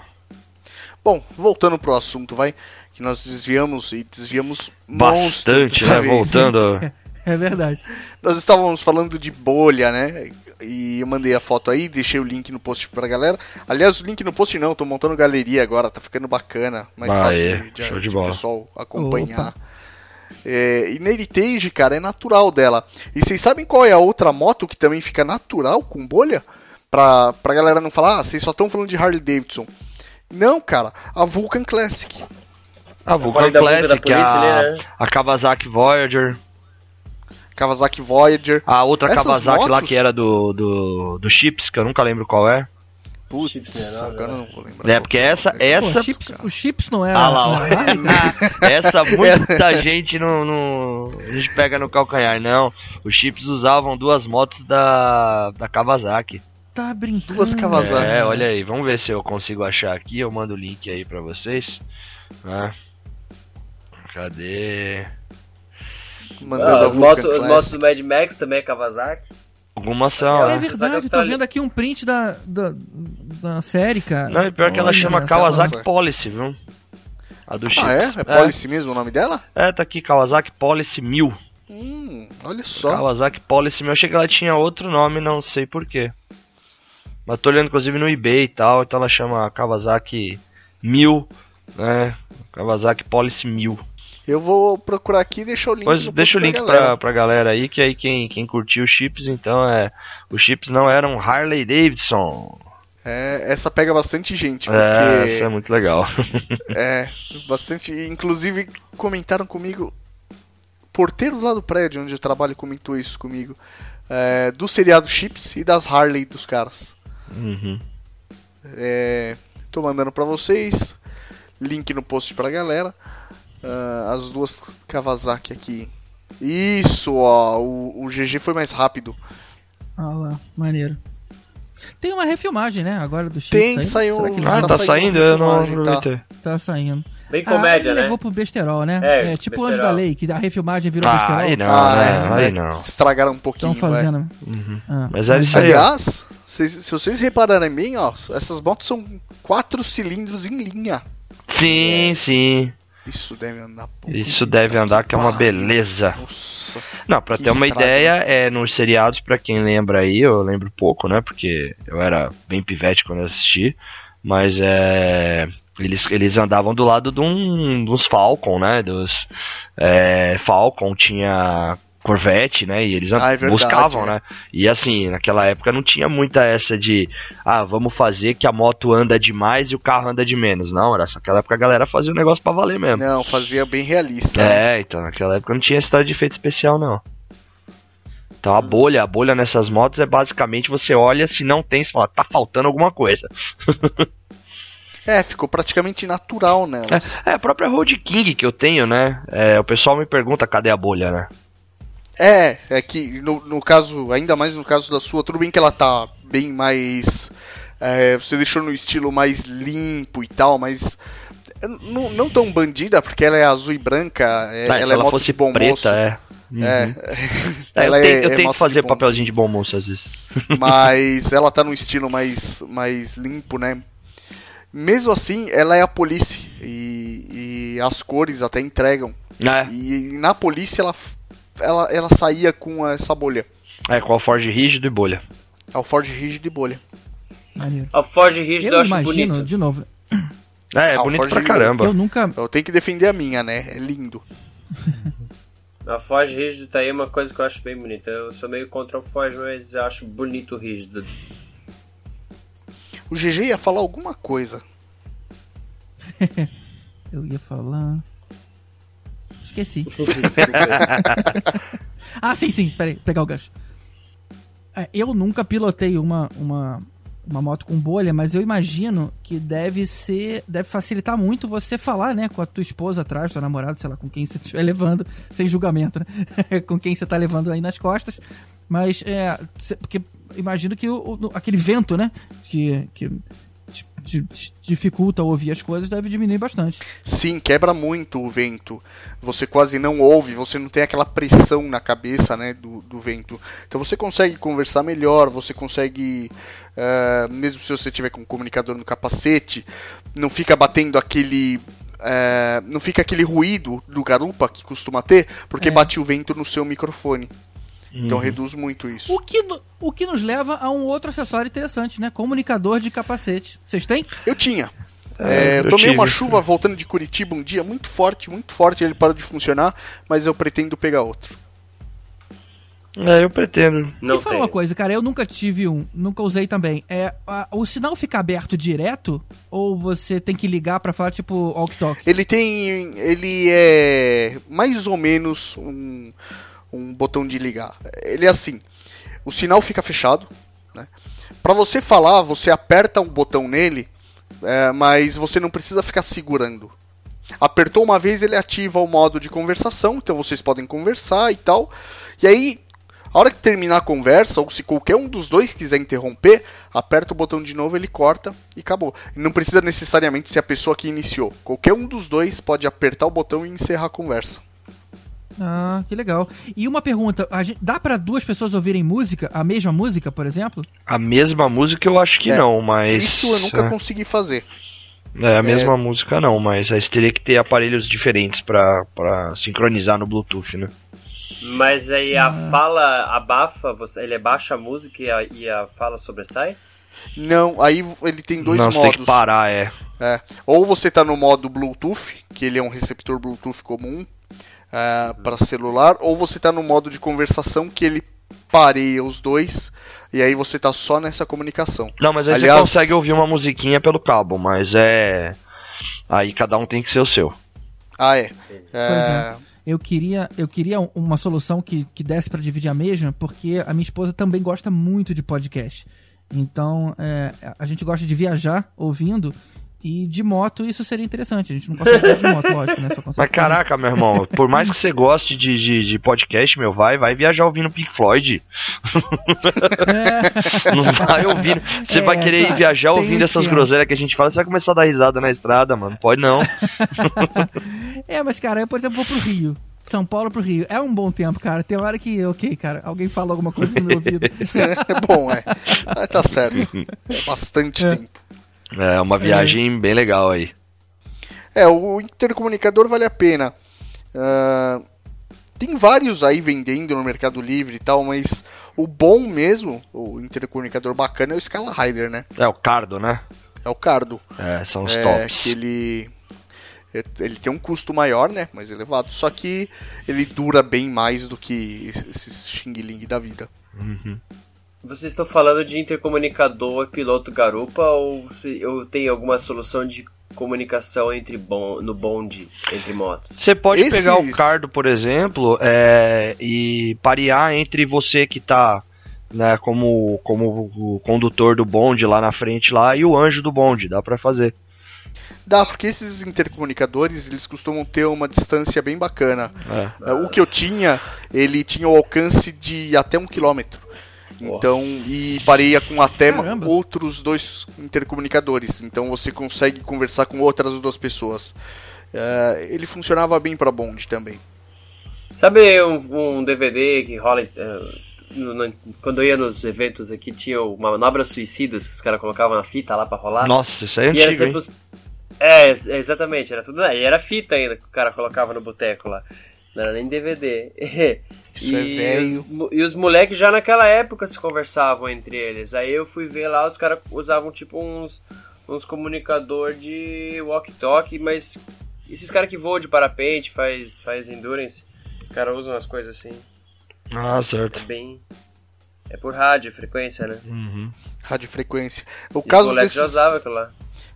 Bom, voltando pro assunto, vai. Que nós desviamos e desviamos Bastante, né? vez. Voltando. É verdade. Nós estávamos falando de bolha, né? E eu mandei a foto aí, deixei o link no post pra galera. Aliás, o link no post não, tô montando galeria agora, tá ficando bacana. Mais Ah, fácil é. de, de, de pessoal acompanhar. É, e na Heritage, cara, é natural dela. E vocês sabem qual é a outra moto que também fica natural com bolha? Pra, pra galera não falar, ah, vocês só estão falando de Harley Davidson. Não, cara, a Vulcan Classic. A Vulcan Vulcan da Classic, polícia a, ali, né? a Kawasaki Voyager, Kawasaki Voyager. a outra Essas Kawasaki lá motos- que era do, do, do Chips, que eu nunca lembro qual é. Putz, Chips, né? agora eu não vou lembrar. É, porque que essa, é. Pô, essa chips, os chips não era. Ah lá? Essa muita gente não, não. A gente pega no calcanhar, não. Os chips usavam duas motos da, da Kawasaki. Tá brincando. Duas Kawasaki. É, olha aí, vamos ver se eu consigo achar aqui. Eu mando o link aí pra vocês. né? Cadê? Mandando Ah, as, motos, as motos do Mad Max também é Kawasaki. Algumas são. É né? verdade, Só tô vendo aqui um print da, da, da série, cara. Não, e pior que ela Olha, chama essa- Kawasaki Policy, viu? A do chips. Ah, é? É Policy mesmo o nome dela? É, tá aqui, Kawasaki Policy 1000. Hum, olha só. Kawasaki Policy 1000. Eu achei que ela tinha outro nome, não sei porquê. Mas tô olhando inclusive no eBay e tal, então ela chama Kawasaki 1000, né? Kawasaki Policy 1000. Eu vou procurar aqui e deixar o link Pois deixa o link pra galera. pra, pra galera aí, que aí quem, quem curtiu os chips, então é. Os chips não eram Harley Davidson. É, essa pega bastante gente, É, isso é muito legal. é, bastante. Inclusive, comentaram comigo. Porteiro lá do prédio onde eu trabalho comentou isso comigo. é, do seriado Chips e das Harley dos caras. Uhum. É, tô mandando pra vocês. Link no post pra galera. Ah, as duas Kawasaki aqui. Isso, ó. O, o GG foi mais rápido. Ah lá, maneiro. Tem uma refilmagem, né? Agora do chips. Tem, saiu- Será que Ah, Tá tá, saindo Eu não tá. aproveitei. tá saindo? Bem Ah, comédia, ele né? levou pro besterol, né? É, É, tipo o besterol. Anjo da Lei, que a refilmagem virou Ah, besterol. aí não, Ah, né? é, Aí é, não. Estragaram um pouquinho. Estão fazendo. Uhum. Ah, Mas era isso aí. Aliás, vocês- se vocês repararem bem, ó, essas motos são quatro cilindros em linha. Sim, sim. Isso deve andar pouco. Isso deve andar, que é uma beleza. Nossa. Não, pra ter uma ideia, é nos seriados, pra quem lembra aí, eu lembro pouco, né? Porque eu era bem pivete quando eu assisti. Mas é. Eles, eles andavam do lado de um, dos Falcon, né? Dos. É, Falcon tinha Corvette, né? E eles Ah, é verdade, buscavam, é. né? E assim, naquela época não tinha muita essa de. Ah, vamos fazer que a moto anda demais e o carro anda de menos. Não, era só naquela época a galera fazia o negócio pra valer mesmo. Não, fazia bem realista. né? É, então naquela época não tinha história de efeito especial, não. Então a bolha, a bolha nessas motos é basicamente você olha, se não tem, você fala, tá faltando alguma coisa. É, ficou praticamente natural nelas. É a própria Road King que eu tenho, né? É, o pessoal me pergunta cadê a bolha, né? É, é que no, no caso, ainda mais no caso da sua, tudo bem que ela tá bem mais. é, você deixou no estilo mais limpo e tal, mas. é, Não, não tão bandida, porque ela é azul e branca. é- Ah, ela se é ela moto fosse de bom preta, moço. é. Uhum. É, É, eu ela tento, eu é tento moto de fazer papelzinho de bom moço às vezes. mas ela tá num estilo mais, mais limpo, né? Mesmo assim, ela é a polícia e, e as cores até entregam. É, E na polícia ela, ela, ela saía com essa bolha. é, com a Ford rígido e bolha. É o Ford Rígido de bolha. maneiro. A Forge Rígido eu Eu acho imagino, bonito. de novo, É, é Ah, o bonito Ford pra caramba. eu nunca. Eu tenho que defender a minha, né? É lindo. A Forge Rígido tá aí uma coisa que eu acho bem bonita. Eu sou meio contra o Forge, mas eu acho bonito o rígido. O GG ia falar alguma coisa. Eu ia falar. Esqueci. Ah, sim, sim, peraí, pegar o gancho. É, eu nunca pilotei uma, uma uma moto com bolha, mas eu imagino que deve ser, deve facilitar muito você falar, né, com a tua esposa atrás, tua namorada, sei lá, com quem você estiver levando, sem julgamento, né, com quem você tá levando aí nas costas, mas é, porque imagino que o, o, aquele vento, né, que, que dificulta ouvir as coisas, deve diminuir bastante. Sim, quebra muito o vento. Você quase não ouve, você não tem aquela pressão na cabeça né, do, do vento. Então você consegue conversar melhor, você consegue. Uh, mesmo se você tiver com um comunicador no capacete, não fica batendo aquele é, não fica aquele ruído do garupa que costuma ter, porque é. bate o vento no seu microfone. Então uhum. reduz muito isso. O que, o que nos leva a um outro acessório interessante, né? Comunicador de capacete. Vocês têm? Eu tinha. É, é, eu tomei tive. uma chuva voltando de Curitiba um dia muito forte, muito forte, ele parou de funcionar, mas eu pretendo pegar outro. É, eu pretendo. Não Me fala uma coisa, cara, eu nunca tive um, nunca usei também. É, a, o sinal fica aberto direto ou você tem que ligar para falar tipo walk talk? Ele tem, ele é mais ou menos um um botão de ligar. Ele é assim: o sinal fica fechado. Né? Para você falar, você aperta um botão nele, é, mas você não precisa ficar segurando. Apertou uma vez, ele ativa o modo de conversação, então vocês podem conversar e tal. E aí, a hora que terminar a conversa, ou se qualquer um dos dois quiser interromper, aperta o botão de novo, ele corta e acabou. Não precisa necessariamente ser a pessoa que iniciou. Qualquer um dos dois pode apertar o botão e encerrar a conversa. Ah, que legal. E uma pergunta, gente, dá para duas pessoas ouvirem música, a mesma música, por exemplo? A mesma música eu acho que é, não, mas... Isso eu nunca é. consegui fazer. É, a mesma é... música não, mas aí teria que ter aparelhos diferentes para sincronizar no Bluetooth, né? Mas aí a ah. fala abafa, você, ele baixa a música e a, e a fala sobressai? Não, aí ele tem dois não, modos. Você tem que parar, é. é. Ou você tá no modo Bluetooth, que ele é um receptor Bluetooth comum, uh, para celular, ou você está no modo de conversação que ele pareia os dois e aí você tá só nessa comunicação. Não, mas aí Aliás... você consegue ouvir uma musiquinha pelo cabo, mas é. Aí cada um tem que ser o seu. Ah, é. é... Eu queria, eu queria uma solução que, que desse para dividir a mesma, porque a minha esposa também gosta muito de podcast. Então, é, a gente gosta de viajar ouvindo e de moto isso seria interessante. A gente não consegue de moto, lógico, né? Mas caraca, meu irmão, por mais que você goste de, de, de, podcast, meu, vai, vai viajar ouvindo Pink Floyd. É. Não vai ouvindo. Você é, vai querer ir viajar ouvindo essas groselhas que a gente fala, você vai começar a dar risada na estrada, mano. Pode não. é, mas cara, eu, por exemplo, vou pro Rio. São Paulo pro Rio. É um bom tempo, cara. Tem hora que, ok, cara, alguém fala alguma coisa no meu ouvido. é bom, é. Mas tá certo. É bastante é. tempo. É uma viagem é. bem legal aí. É, o intercomunicador vale a pena. Uh, tem vários aí vendendo no Mercado Livre e tal, mas o bom mesmo, o intercomunicador bacana é o Scala Rider, né? É o Cardo, né? É o Cardo. É, são os é, tops. Que ele, é, ele tem um custo maior, né? Mais elevado. Só que ele dura bem mais do que esses Xing Ling da vida. Uhum. Vocês estão falando de intercomunicador piloto garupa ou se, eu tenho alguma solução de comunicação entre bon, no bonde entre motos? Você pode Esses... pegar o cardo, por exemplo, é, e parear entre você que está né, como, como o condutor do bonde lá na frente lá e o anjo do bonde, dá para fazer. Dá, porque esses intercomunicadores, eles costumam ter uma distância bem bacana. É. O que eu tinha, ele tinha o alcance de até um quilômetro. Então, e pareia com até Caramba. outros dois intercomunicadores. Então você consegue conversar com outras duas pessoas. Uh, ele funcionava bem para Bond também. Sabe um, um DVD que rola. Uh, no, no, quando eu ia nos eventos aqui, tinha uma manobra suicidas que os caras colocavam na fita lá pra rolar. Nossa, isso aí é antigo, os... É, exatamente, era tudo. E era fita ainda que o cara colocava no boteco lá. Não era nem DVD. Isso é e, é velho. Os, e os moleques já naquela época se conversavam entre eles. Aí eu fui ver lá, os caras usavam tipo uns, uns comunicador de walkie-talkie, mas esses caras que voam de parapente, faz, faz endurance, os caras usam as coisas assim. Ah, certo. É bem. É por rádio, frequência, né? Uhum. Radiofrequência. O e caso desses, já usava aquilo lá.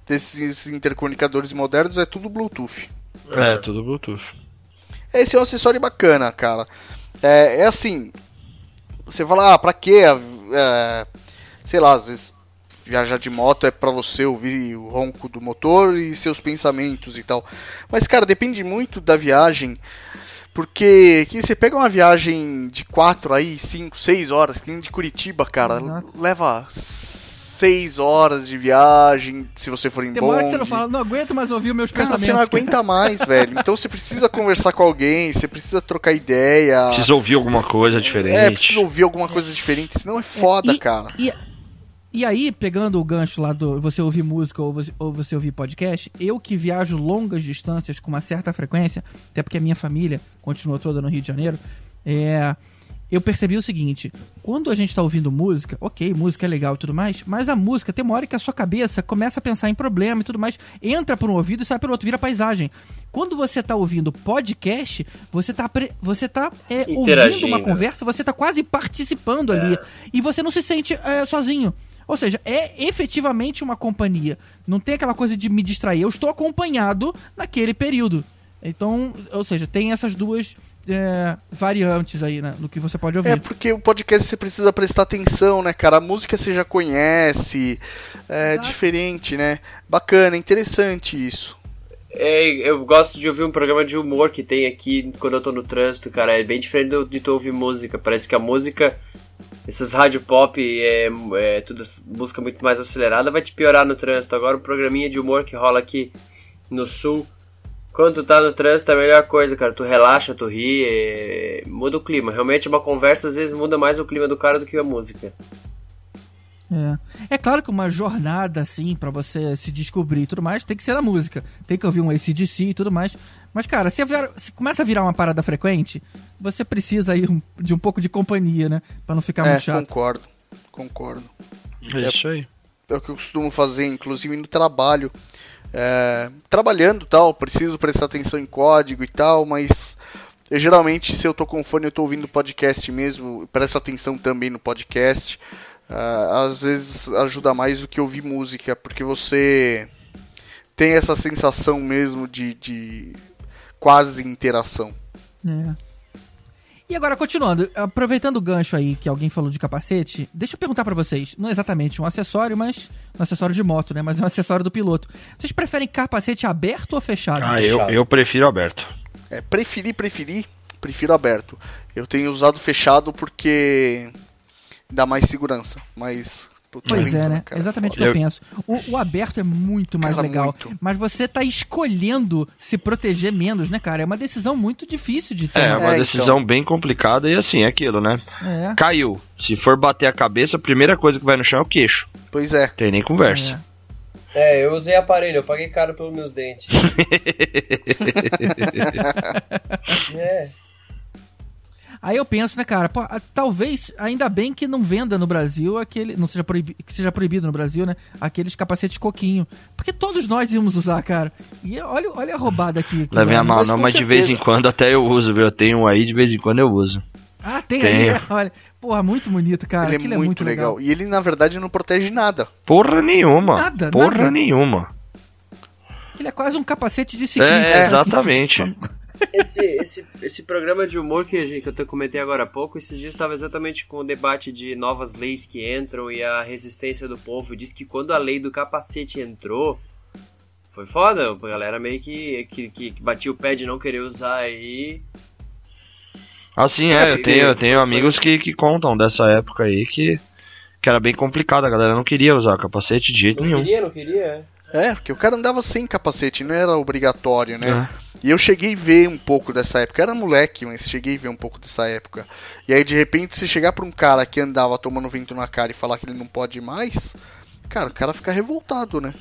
desses intercomunicadores modernos é tudo Bluetooth. É, tudo Bluetooth. Esse é um acessório bacana, cara. É, é assim, você fala, ah, pra quê? É, sei lá, às vezes viajar de moto é para você ouvir o ronco do motor e seus pensamentos e tal. Mas, cara, depende muito da viagem. Porque que você pega uma viagem de 4 aí, 5, 6 horas, que nem de Curitiba, cara, Exato. leva 6 horas de viagem, se você for em Tem uma hora que bonde. você não fala, não aguento mais ouvir os meus Cara, pensamentos. você não aguenta mais, velho. Então você precisa conversar com alguém, você precisa trocar ideia. Precisa ouvir alguma coisa diferente. É, precisa ouvir alguma coisa diferente, senão é foda, e, cara. E, e aí, pegando o gancho lá do você ouvir música ou você, ou você ouvir podcast, eu que viajo longas distâncias com uma certa frequência, até porque a minha família continua toda no Rio de Janeiro, é, eu percebi o seguinte: quando a gente tá ouvindo música, ok, música é legal e tudo mais, mas a música tem uma hora que a sua cabeça começa a pensar em problema e tudo mais, entra por um ouvido e sai pelo outro, vira paisagem. Quando você tá ouvindo podcast, você tá, pre- você tá é, ouvindo uma conversa, você tá quase participando ali. E você não se sente é, sozinho. Ou seja, é efetivamente uma companhia. Não tem aquela coisa de me distrair. Eu estou acompanhado naquele período. Então, ou seja, tem essas duas é, variantes aí né, no que você pode ouvir. É porque o podcast você precisa prestar atenção, né, cara? A música você já conhece, é Exato. diferente, né? Bacana, interessante isso. É, eu gosto de ouvir um programa de humor que tem aqui quando eu tô no trânsito, cara. É bem diferente do- de tu ouvir música. Parece que a música, essas rádio pop, é, é tudo música muito mais acelerada, vai te piorar no trânsito. Agora o programinha de humor que rola aqui no sul, quando tu tá no trânsito é a melhor coisa, cara. Tu relaxa, tu ri, é, muda o clima. Realmente uma conversa às vezes muda mais o clima do cara do que a música. É. É claro que uma jornada, assim, pra você se descobrir e tudo mais, tem que ser na música. Tem que ouvir um ACDC e tudo mais. Mas, cara, se, virar- se começa a virar uma parada frequente, você precisa aí de um pouco de companhia, né? Pra não ficar é, muito chato. concordo. Concordo. É isso aí. É o que eu costumo fazer, inclusive no trabalho. É, trabalhando tal, preciso prestar atenção em código e tal, mas eu, geralmente se eu tô com fone eu tô ouvindo podcast mesmo, presto atenção também no podcast. Ah, às vezes ajuda mais do que ouvir música, porque você tem essa sensação mesmo de, de quase interação. É. E agora, continuando, aproveitando o gancho aí que alguém falou de capacete, deixa eu perguntar pra vocês, não é exatamente um acessório, mas um acessório de moto, né? Mas é um acessório do piloto. Vocês preferem capacete aberto ou fechado? Ah, eu, eu prefiro aberto. É, preferi, preferi, prefiro aberto. Eu tenho usado fechado porque dá mais segurança, mas... puta, Pois vento, é, né? cara, Exatamente o que eu penso. O, o aberto é muito mais Cara, legal. muito. Mas você tá escolhendo se proteger menos, né, cara? É uma decisão muito difícil de É, tomar. uma É, decisão então. bem complicada e assim, é aquilo, né? É. Caiu. Se for bater a cabeça, a primeira coisa que vai no chão é o queixo. Pois é. Tem nem conversa. É, eu usei aparelho, eu paguei caro pelos meus dentes. é. Aí eu penso, né, cara, pô, talvez, ainda bem que não venda no Brasil aquele. Não seja proibido. Que seja proibido no Brasil, né? Aqueles capacetes coquinho. Porque todos nós íamos usar, cara. E olha, olha a roubada aqui. aqui Levem a mal, Mas não, mas de vez em quando até eu uso, viu? Eu tenho um aí, de vez em quando eu uso. Ah, tem Tenho. aí, olha. Porra, muito bonito, cara. ele é Aquilo muito, legal. E ele, na verdade, não protege nada. Porra nenhuma. Nada, Porra nada. nenhuma. Ele é quase um capacete de ciclista. É, exatamente. Esse, esse, esse programa de humor que, a gente- que eu te comentei agora há pouco, esses dias estava exatamente com o debate de novas leis que entram e a resistência do povo. Diz que quando a lei do capacete entrou, foi foda. A galera meio que, que, que, que batia o pé de não querer usar aí. Assim, É, é, eu tenho, eu tenho amigos que, que contam dessa época aí que, que era bem complicado, a galera não queria usar capacete de jeito Não nenhum. queria, não queria? É, porque o cara andava sem capacete, não era obrigatório, né? É. E eu cheguei a ver um pouco dessa época. Eu era moleque, mas cheguei a ver um pouco dessa época. E aí, de repente, se chegar pra um cara que andava tomando vento na cara e falar que ele não pode mais, cara, o cara fica revoltado, né?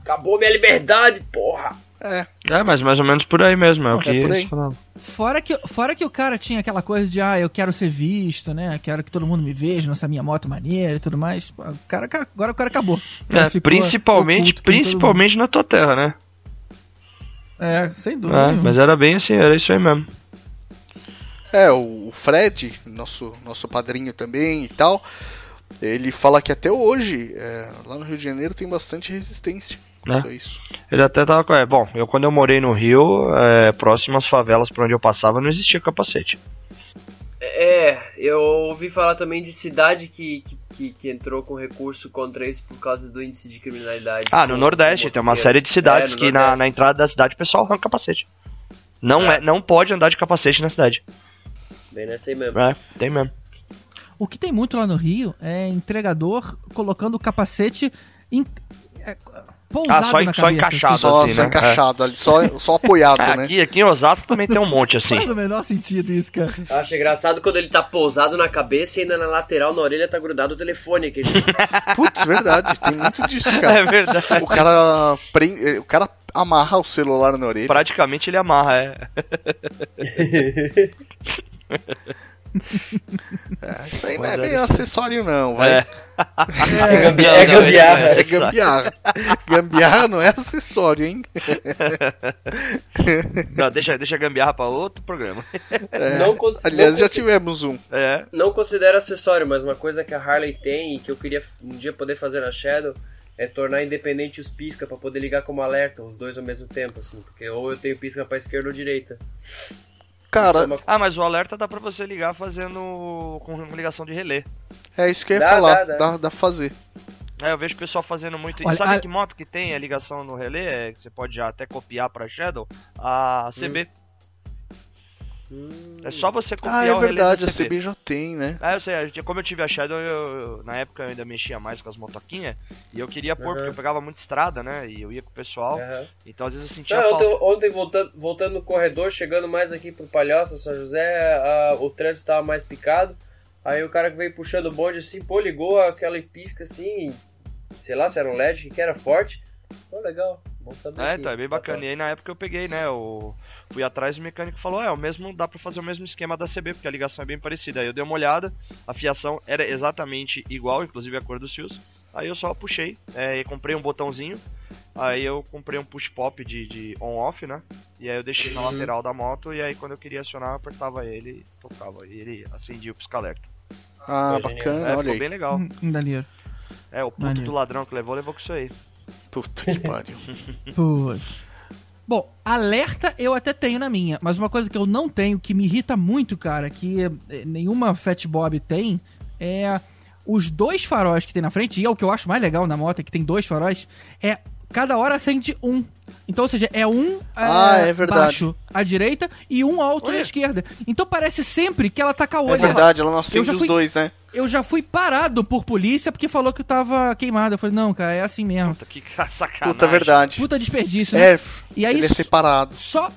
Acabou minha liberdade, porra! É, É, mas mais ou menos por aí mesmo, é o É que por aí. eles falavam. Fora que, fora que o cara tinha aquela coisa de, ah, eu quero ser visto, né? Quero que todo mundo me veja nessa minha moto maneira e tudo mais. O cara, agora o cara acabou. O cara É, principalmente, principalmente na tua terra, né? É, sem dúvida. É, mas era bem assim, era isso aí mesmo. é o Fred, nosso, nosso padrinho também e tal, ele fala que até hoje, é, lá no Rio de Janeiro, tem bastante resistência quanto É. isso. Ele até tava com. É, bom, eu quando eu morei no Rio, é, próximo às favelas por onde eu passava, não existia capacete. É, eu ouvi falar também de cidade que, que que, entrou com recurso contra isso por causa do índice de criminalidade. Ah, no Nordeste tem uma série de cidades É, que na, Nordeste. na entrada da cidade o pessoal arranca capacete. Não, É. é, não pode andar de capacete na cidade. Bem nessa aí mesmo. É, tem mesmo. O que tem muito lá no Rio é entregador colocando o capacete em, é, pousado Ah, só na só cabeça. encaixado. Só, assim, só né? encaixado ali, só, só apoiado, É, né? aqui, aqui em Osasco também tem um monte assim. Faz o menor sentido isso, cara. Eu acho engraçado quando ele tá pousado na cabeça e ainda na lateral, na orelha, tá grudado o telefone. Aqueles... Putz, verdade, tem muito disso, É cara. verdade. O cara, prende, o cara amarra o celular na orelha. Praticamente ele amarra, é. É, isso aí não é bem isso. acessório, não, vai. É. É, gambi- Não, é não, gambiarra. É gambiarra. gambiarra não é acessório, hein? Não, deixa, deixa a gambiarra pra outro programa. É. Não Aliás, não já tivemos um. É. Não considero acessório, mas uma coisa que a Harley tem e que eu queria um dia poder fazer na Shadow é tornar independente os pisca pra poder ligar como alerta, os dois ao mesmo tempo, assim. Porque ou eu tenho pisca pra esquerda ou direita. Cara, é uma- Ah, mas o alerta dá pra você ligar fazendo com ligação de relé. é isso que eu ia Dá, falar. dá, dá. Dá, dá pra fazer. É, eu vejo o pessoal fazendo muito. E Olha, sabe a- que moto que tem a ligação no relé? É, que você pode já até copiar pra Shadow? A CB. Hum, É só você copiar Ah, é o verdade, da a CB já tem, né? Ah, eu sei, a gente- como eu tive a Shadow, eu, eu- na época eu ainda mexia mais com as motoquinhas e eu queria pôr, Uhum. porque eu pegava muita estrada, né? E eu ia com o pessoal, aham. então às vezes eu sentia Não, falta. ontem, ontem voltando, voltando no corredor, chegando mais aqui pro Palhoça, São José, a- o trânsito tava mais picado. Aí o cara que veio puxando o bonde assim, pô, ligou aquela pisca assim, sei lá se era um LED, que era forte. Pô, legal, bom. É, então, é bem bacana. E aí na época eu peguei, né? Eu fui atrás e o mecânico falou, é, o mesmo, dá pra fazer o mesmo esquema da CB, porque a ligação é bem parecida. Aí eu dei uma olhada, a fiação era exatamente igual, inclusive a cor dos fios. Aí eu só puxei, é, e comprei um botãozinho. Aí eu comprei um push pop de, de on-off, né? E aí eu deixei na Uhum. lateral da moto e aí quando eu queria acionar, eu apertava ele e tocava. E ele acendia o pisca-alerta. Ah, Foi bacana, É, olha ficou aí. bem legal. Hum, Dali. É, o puto Maneiro. do ladrão que levou, levou com isso aí. Puta que pariu. Putz. Bom, alerta eu até tenho na minha, mas uma coisa que eu não tenho, que me irrita muito, cara, que eh, nenhuma Fat Bob tem, é os dois faróis que tem na frente, e é o que eu acho mais legal na moto, é que tem dois faróis, é cada hora acende um. Então, ou seja, é um Ah, eh, é verdade. baixo à direita e um alto à Olha. esquerda. Então parece sempre que ela tá com a É olho. verdade, ela não acende os fui- dois, né? Eu já fui parado por polícia porque falou que eu tava queimado. Eu falei, não, cara, é assim mesmo. Puta, que sacanagem. Puta, verdade. Puta desperdício, né? É, E aí ele é separado. só.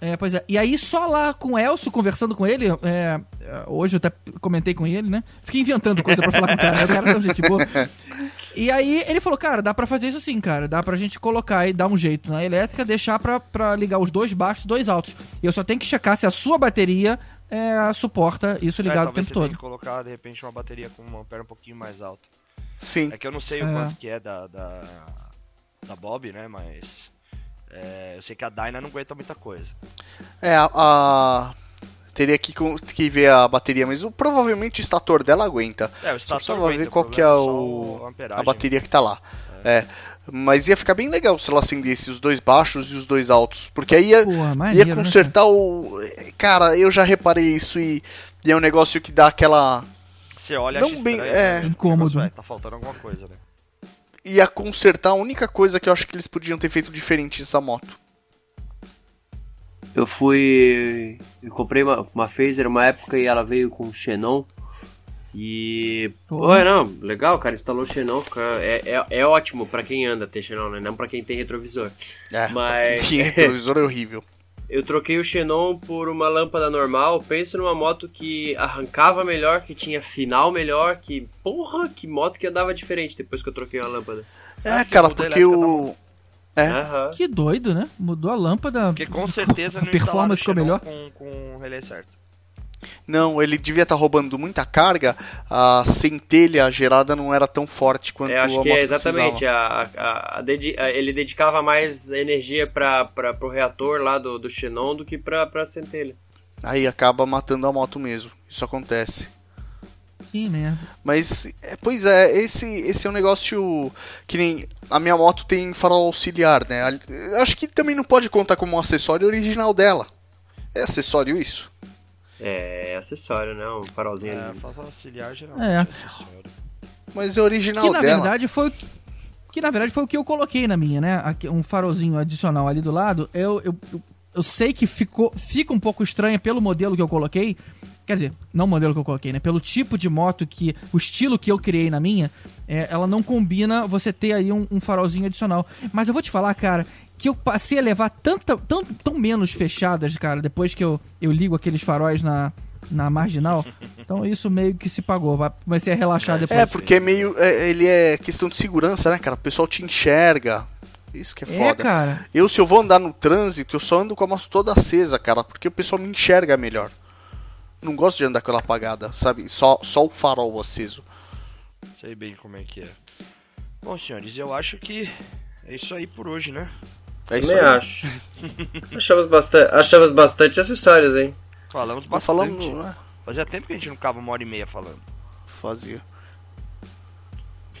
É, pois é. E aí, só lá com o Elcio, conversando com ele, é, é, hoje eu até comentei com ele, né? Fiquei inventando coisa pra falar com o cara, né? O cara é tão gente boa. E aí ele falou, cara, dá pra fazer isso sim, cara. Dá pra gente colocar e dar um jeito na elétrica, deixar pra, pra ligar os dois baixos e dois altos. E eu só tenho que checar se a sua bateria é, suporta isso É, ligado o talvez tempo todo. que colocar, de repente, uma bateria com uma ampere um pouquinho mais alta. Sim. É que eu não sei É. o quanto que é da, da, da Bob, né? Mas é, eu sei que a Dyna não aguenta muita coisa. É, a. a- Teria que, que ver a bateria, mas o- provavelmente o estator dela aguenta. É, o Só estator precisava aguenta, ver qual o que é problema o, só a bateria que tá lá. É. Mas ia ficar bem legal se ela acendesse os dois baixos e os dois altos. Porque aí ia, Porra, ia né, consertar o. Cara, eu já reparei isso e, e é um negócio que dá aquela. Você olha, Não bem- estranho, é. né? Incômodo. Nossa, ué, tá faltando alguma coisa, né? Ia consertar a única coisa que eu acho que eles podiam ter feito diferente nessa moto. Eu fui. Eu comprei uma, uma Phaser uma época e ela veio com Xenon. E. Pô. Pô, não, legal, cara, instalou Xenon. fica- É, é, é ótimo pra quem anda ter Xenon, né? Não pra quem tem retrovisor. É, Mas- que retrovisor é horrível. Eu troquei o Xenon por uma lâmpada normal. Pensa numa moto que arrancava melhor, que tinha final melhor, que. Porra, que moto que andava diferente depois que eu troquei a lâmpada. É, Ah, cara, porque o. É. Aham. Que doido, né? Mudou a lâmpada. Porque com certeza a não performance ficou melhor. Com, com o relé certo. Não, ele devia estar roubando muita carga, a centelha gerada não era tão forte quanto Eu acho a que moto é exatamente. A, a- a dedi- a- ele dedicava mais energia para o reator lá do, do Xenon do que pra, pra centelha. Aí acaba matando a moto mesmo. Isso acontece. Que merda. Mas, é, pois é, esse, esse é um negócio que nem. A minha moto tem farol auxiliar, né? Acho que também não pode contar como um acessório original dela. É acessório isso? É acessório, né? Um farolzinho É, ali. faz auxiliar geral. É. Mas é original Que na dela. verdade foi o que, que na verdade foi o que eu coloquei na minha, né? Aqui, um farolzinho adicional ali do lado. Eu, eu, eu, eu sei que ficou, fica um pouco estranha pelo modelo que eu coloquei. Quer dizer, não o modelo que eu coloquei, né? Pelo tipo de moto que. O estilo que eu criei na minha, é, ela não combina você ter aí um, um farolzinho adicional. Mas eu vou te falar, cara, que eu passei a levar tanta, tão, tão menos fechadas, cara, depois que eu, eu ligo aqueles faróis na, na marginal. Então isso meio que se pagou. vai- Comecei a relaxar depois. É, porque é meio. é, ele é questão de segurança, né, cara? O pessoal te enxerga. Isso que é É, foda. cara. Eu, se eu vou andar no trânsito, eu só ando com a moto toda acesa, cara, porque o pessoal me enxerga melhor. Não gosto de andar com ela apagada, sabe? Só, só o farol aceso. Sei bem como é que é. Bom, senhores, eu acho que é isso aí por hoje, né? É isso Também aí. acho. achamos, bastante, achamos bastante acessórios, hein? Falamos bastante. falamos. né? Fazia tempo que a gente não ficava uma hora e meia falando. Fazia.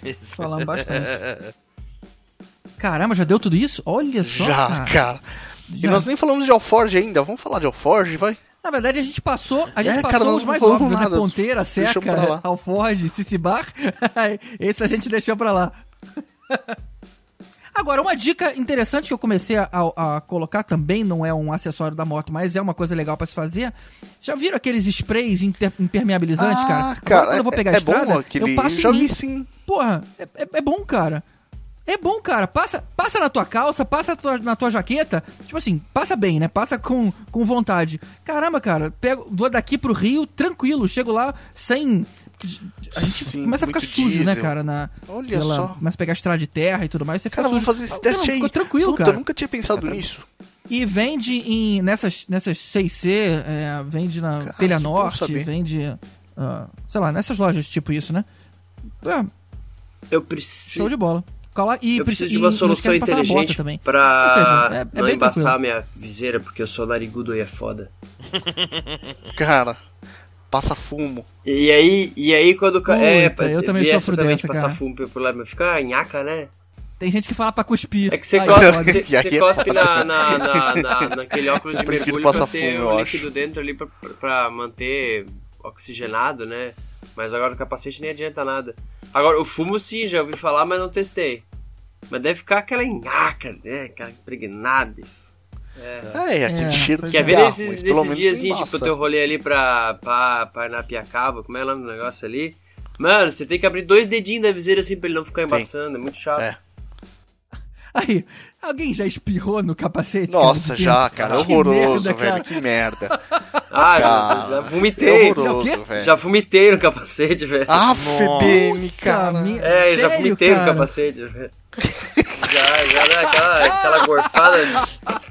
Falamos bastante. Caramba, já deu tudo isso? Olha só. Já, cara. cara. E Já. nós nem falamos de Alforge ainda. Vamos falar de Alforge, vai? Na verdade, a gente passou. A gente É, passou cara, os mais óbvios, né? nada. Ponteira, Deixamos Seca. Alforge, Cicibar. Esse a gente deixou pra lá. Agora, uma dica interessante que eu comecei a, a colocar também não é um acessório da moto, mas é uma coisa legal pra se fazer. Já viram aqueles sprays impermeabilizantes, cara? Agora, cara, quando eu vou é- pegar é, a estrada, bom aquele. eu passo já vi sim. Porra, é- é bom, cara. É bom, cara. Passa, passa na tua calça, passa na tua, na tua jaqueta. Tipo assim, passa bem, né? Passa com, com vontade. Caramba, cara. Pego, vou daqui pro Rio tranquilo. Chego lá sem. A gente Sim, começa a ficar sujo, né, diesel. cara? Na, Olha só. Começa a pegar estrada de terra e tudo mais. Você fica Cara, vamos sujo. fazer esse teste não, aí. Ficou tranquilo, Puta, cara. eu nunca tinha pensado nisso. E vende em, nessas, nessas 6C, é, vende na Cara, Telha Norte, vende. ah, sei lá, nessas lojas tipo isso, né? É, Eu preciso. show de bola. Cola, e Eu preci- preciso de uma solução inteligente também. pra Ou seja, é- é não embaçar tranquilo. a minha viseira, porque eu sou narigudo e é foda. Cara, passa fumo. E aí, e aí quando. é, Puta, eu também sofro essa também dessa, de passar cara. fumo por lá, mas fica nhaca, né? Tem gente que fala pra cuspir. É que você cospe, você, é cospe na, na, na, na- naquele óculos de Eu prefiro mergulho passar pra ter fumo, acho. líquido dentro ali pra, pra manter oxigenado, né? Mas agora o capacete nem adianta nada. Agora, o fumo sim, já ouvi falar, mas não testei. Mas deve ficar aquela nhaca, né? Aquela impregnada. É, aquele É, cheiro pois de Quer ver nesses, nesses dias, assim, tipo, o teu rolê ali pra, pra, pra Napiacaba, como é o nome do negócio ali? Mano, você tem que abrir dois dedinhos da viseira assim pra ele não ficar embaçando, é muito chato. É. Aí, alguém já espirrou no capacete? Nossa, cara, já, cara. Que Horroroso, merda, velho. cara. Que merda. Ah, já, Cara, já É vomitei. quê? velho. Já vomitei no capacete, velho. Nossa. Bene, cara. mi- é, já sério, vomitei no cara? capacete, velho. já, já, né, aquela, aquela gorfada.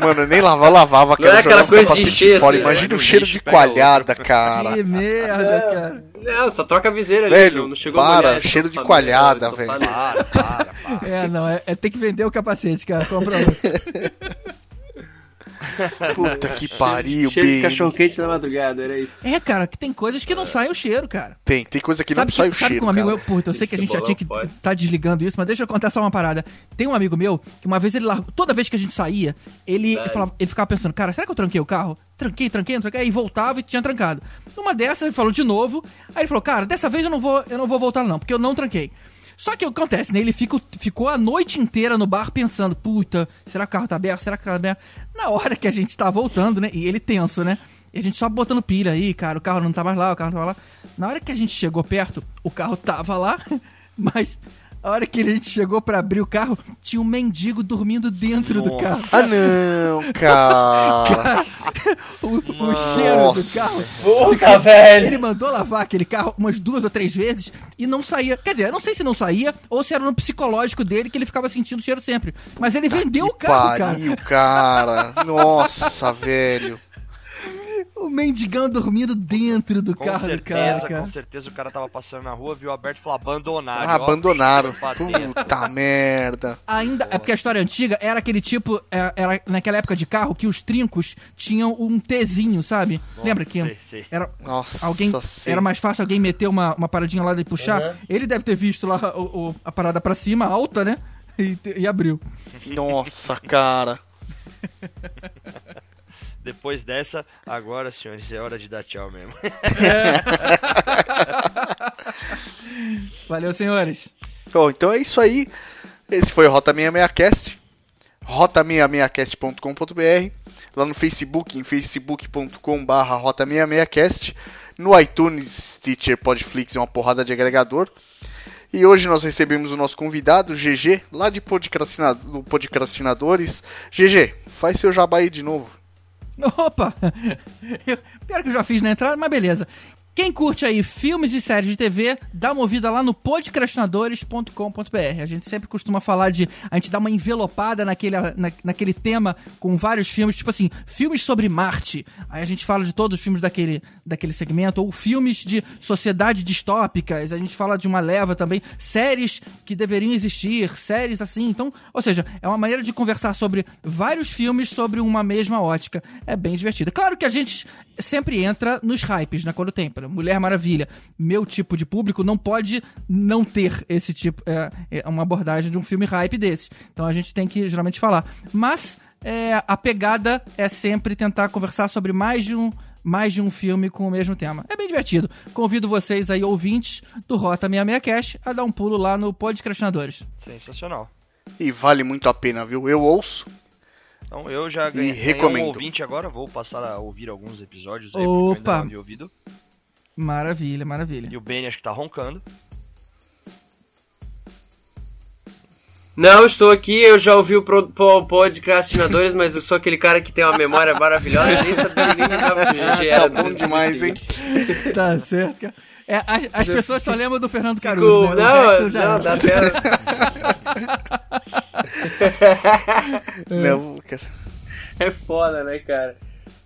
Mano, eu nem lavava, lavava, cara. Não é aquela coisa de capacete encher, fora. Imagina né? o cheiro de coalhada, cara. Que merda, cara. Não, só troca a viseira ali. Velho, não, não chegou para, esse cheiro de coalhada, velho. Para, para, para. É, não, é, é ter que vender o capacete, cara. Compra outro. Puta que pariu, Cheiro de cachorro quente na madrugada, era isso. É, cara, que tem coisas que não saem o cheiro, cara. Tem, tem coisa que sabe não sai o sabe cheiro, que um amigo cara. meu, puta, eu sei que a gente já tinha que pode. tá desligando isso, mas deixa eu contar só uma parada. Tem um amigo meu que uma vez ele largou, toda vez que a gente saía, ele, ele, falava- ele ficava pensando, cara, será que eu tranquei o carro? Tranquei, tranquei, tranquei, aí voltava e tinha trancado. Numa dessas ele falou de novo, aí ele falou, cara, dessa vez eu não vou, eu não vou voltar não, porque eu não tranquei. Só que o que acontece, né? Ele fica, ficou a noite inteira no bar pensando, puta, será que o carro tá aberto? Será que o carro tá aberto? Na hora que a gente tá voltando, né? E ele tenso, né? E a gente só botando pilha aí, cara, o carro não tá mais lá, o carro não tava lá. Na hora que a gente chegou perto, o carro tava lá, mas a hora que a gente chegou pra abrir o carro, tinha um mendigo dormindo dentro do Nossa. carro. Ah, não, cara. O, o cheiro do carro. Puta, velho! Ele mandou lavar aquele carro umas duas ou três vezes e não saía. Quer dizer, eu não sei se não saía ou se era no psicológico dele que ele ficava sentindo o cheiro sempre. Mas ele vendeu o carro, cara. Pariu, cara. Nossa, velho. O mendigão dormindo dentro do Com carro do certeza, cara, cara. com certeza o cara tava passando na rua, viu aberto e falou abandonaram. Ah, abandonaram. Pra dentro. Puta merda. Ainda, é porque a história antiga era aquele tipo, é, era naquela época de carro que os trincos tinham um Tzinho, sabe? Lembra que sei, sei. era Nossa, alguém sei. era mais fácil alguém meter uma, uma paradinha lá e puxar? Uhum. Ele deve ter visto lá o- o- a parada pra cima, alta, né? E, e abriu. Nossa, cara. Depois dessa, agora, senhores, é hora de dar tchau mesmo. Valeu, senhores. Bom, então é isso aí. Esse foi o Rota 66cast. rota66cast.com.br. Lá no Facebook, em facebook.com.br rota66cast. No iTunes, Stitcher, Podflix e uma porrada de agregador. E hoje nós recebemos o nosso convidado, GG, lá de Podcastinadores. GG, faz seu jabá aí de novo. Opa! Eu, pior que eu já fiz na entrada, mas beleza. Quem curte aí filmes e séries de TV, dá uma ouvida lá no podcastinadores.com.br. A gente sempre costuma falar de. A gente dá uma envelopada naquele, na, naquele tema com vários filmes, tipo assim, filmes sobre Marte. Aí a gente fala de todos os filmes daquele, daquele segmento, ou filmes de sociedade distópicas. A gente fala de uma leva também, séries que deveriam existir, séries assim. Então, ou seja, é uma maneira de conversar sobre vários filmes sobre uma mesma ótica. É bem divertido. Claro que a gente sempre entra nos hypes, né? Quando tem, Mulher Maravilha. Meu tipo de público não pode não ter esse tipo, é, é uma abordagem de um filme hype desse. Então a gente tem que geralmente falar. Mas é, a pegada é sempre tentar conversar sobre mais de um mais de um filme com o mesmo tema. É bem divertido. Convido vocês aí, ouvintes do Rota 66 Cash, a dar um pulo lá no Podcastinadores. Sensacional. E vale muito a pena, viu? Eu ouço. Então eu já ganhei, ganhei recomendo. um ouvinte agora, vou passar a ouvir alguns episódios aí, porque eu ainda Opa. não havia ouvido. Maravilha, maravilha. E o Benny acho que tá roncando. Não, estou aqui, eu já ouvi o pro- po- podcastinadores, mas eu sou aquele cara que tem uma memória maravilhosa, nem sabia nem que GG era Tá bom do- demais, hein? Tá certo, cara. É, as, as pessoas só lembram do Fernando Caruso. né? O Não, já não, dá até... Não, cara. É foda, né, cara?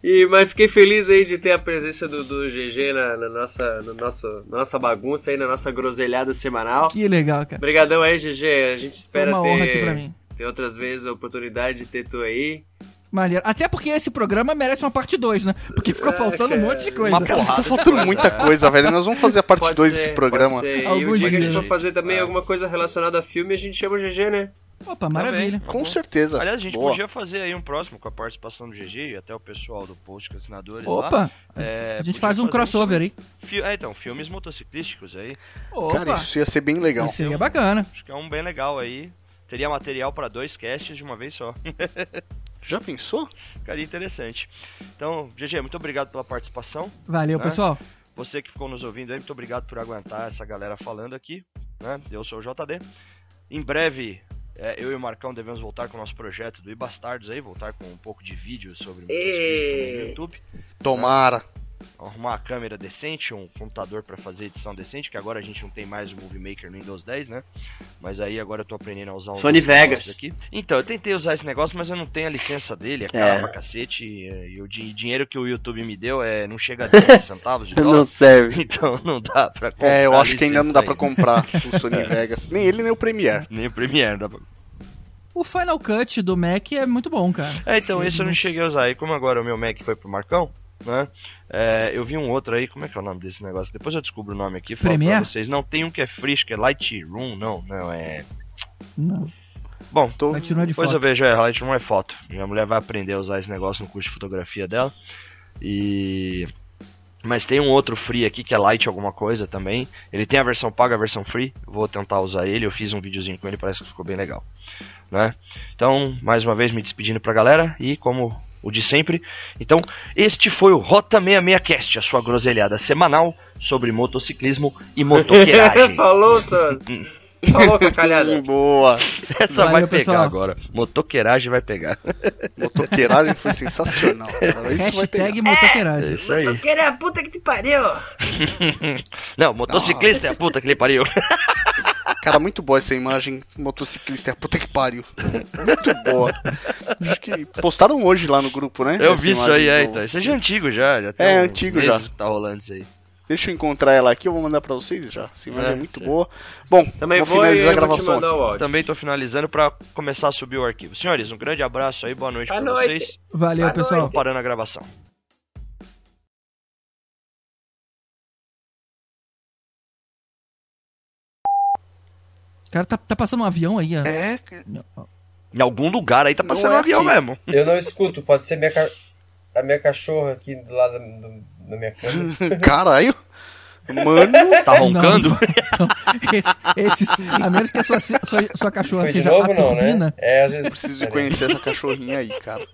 E, mas fiquei feliz aí de ter a presença do, do GG na, na nossa, no nosso, na nossa bagunça aí, na nossa groselhada semanal. Que legal, cara. Obrigadão aí, GG. A gente Foi espera uma honra aqui pra ter, mim. ter outras vezes a oportunidade de ter tu aí. Maneiro. Até porque esse programa merece uma parte 2, né? Porque ficou faltando um monte de coisa. Uma Cara, porrada tá faltando coisa, muita coisa, velho. Nós vamos fazer a parte Pode 2 ser, desse pode programa. ser. Algum dia que a gente for fazer também Ah. alguma coisa relacionada a filme, a gente chama o GG, né? Opa, maravilha. Tá Com bom. certeza. Aliás, a gente Boa. podia fazer aí um próximo com a participação do GG e até o pessoal do post com assinadores lá. Opa, É, a gente faz um crossover aí. fi- É, então, filmes motociclísticos aí. Opa, Cara, isso ia ser bem legal. isso seria bacana. Acho que é um bem legal aí. Teria material pra dois casts de uma vez só. Já pensou? Ficaria interessante. Então, GG, muito obrigado pela participação. Valeu, Né? pessoal. Você que ficou nos ouvindo aí, muito obrigado por aguentar essa galera falando aqui. Né? Eu sou o JD. Em breve, é, eu e o Marcão devemos voltar com o nosso projeto do Ibastardos aí, voltar com um pouco de vídeo sobre o Ê. no YouTube. Tomara. Arrumar uma câmera decente, um computador pra fazer edição decente, que agora a gente não tem mais o Movie Maker no Windows 10, né? Mas aí agora eu tô aprendendo a usar um Sony Vegas. aqui. Então, eu tentei usar esse negócio, mas eu não tenho a licença dele, é É. caro pra cacete. E, e o di- dinheiro que o YouTube me deu é, não chega a 10 centavos de dólar. serve. Então não dá pra comprar. É, eu acho que ainda não dá pra licença comprar o Sony Vegas. Nem ele, nem o Premiere. Nem o Premiere dá pra... O Final Cut do Mac é muito bom, cara. É, então esse eu não cheguei a usar. E como agora o meu Mac foi pro Marcão, né? é, eu vi um outro aí, como é que é o nome desse negócio? Depois eu descubro o nome aqui Premiere? vocês. Não, tem um que é free, acho que é Lightroom, não, não, é... Não, Bom, Tô... continua de depois foto. eu vejo, é, Lightroom é foto. Minha mulher vai aprender a usar esse negócio no curso de fotografia dela. E... Mas tem um outro free aqui que é Light alguma coisa também. Ele tem a versão paga, a versão free. Vou tentar usar ele. Eu fiz um videozinho com ele, parece que ficou bem legal. Né? Então, mais uma vez me despedindo pra galera e como o de sempre. Então, este foi o Rota 66 Cast, a sua groselhada semanal sobre motociclismo e motoqueiragem. Falou, Sandro. Falou, cacalhada. Boa. Essa Valeu, vai pegar pessoal. agora. Motoqueiragem vai pegar. Motoqueiragem foi sensacional. Cara. Isso vai pegar. Hashtag É motoqueiragem. isso aí. Querer a puta que te pariu. Não, motociclista é a puta que lhe pariu. Cara, muito boa essa imagem. Motociclista, puta que pariu. Muito boa. Acho que postaram hoje lá no grupo, né? Eu Essa vi isso aí, é, então. Isso é de antigo já. já tem É, antigo já. Tá rolando isso aí. Deixa eu encontrar ela aqui, eu vou mandar pra vocês já. Essa imagem é, É, muito sim. boa. Bom, Também vou vou finalizar a vou gravação. Também tô finalizando pra começar a subir o arquivo. Senhores, um grande abraço aí, boa noite Boa pra noite. vocês. Valeu, Boa pessoal. noite. Parando a gravação. Cara, tá, tá passando um avião aí. É, Em algum lugar aí tá Não passando é um avião aqui. mesmo. Eu não escuto, pode ser minha ca- a minha cachorra aqui do lado do- da minha cama. caralho. Mano, Tá roncando? Não, não. Esse- esses, a menos que a sua, sua, sua cachorra Foi de seja novo a não, turbina. né? É, às vezes... preciso de conhecer essa cachorrinha aí, cara.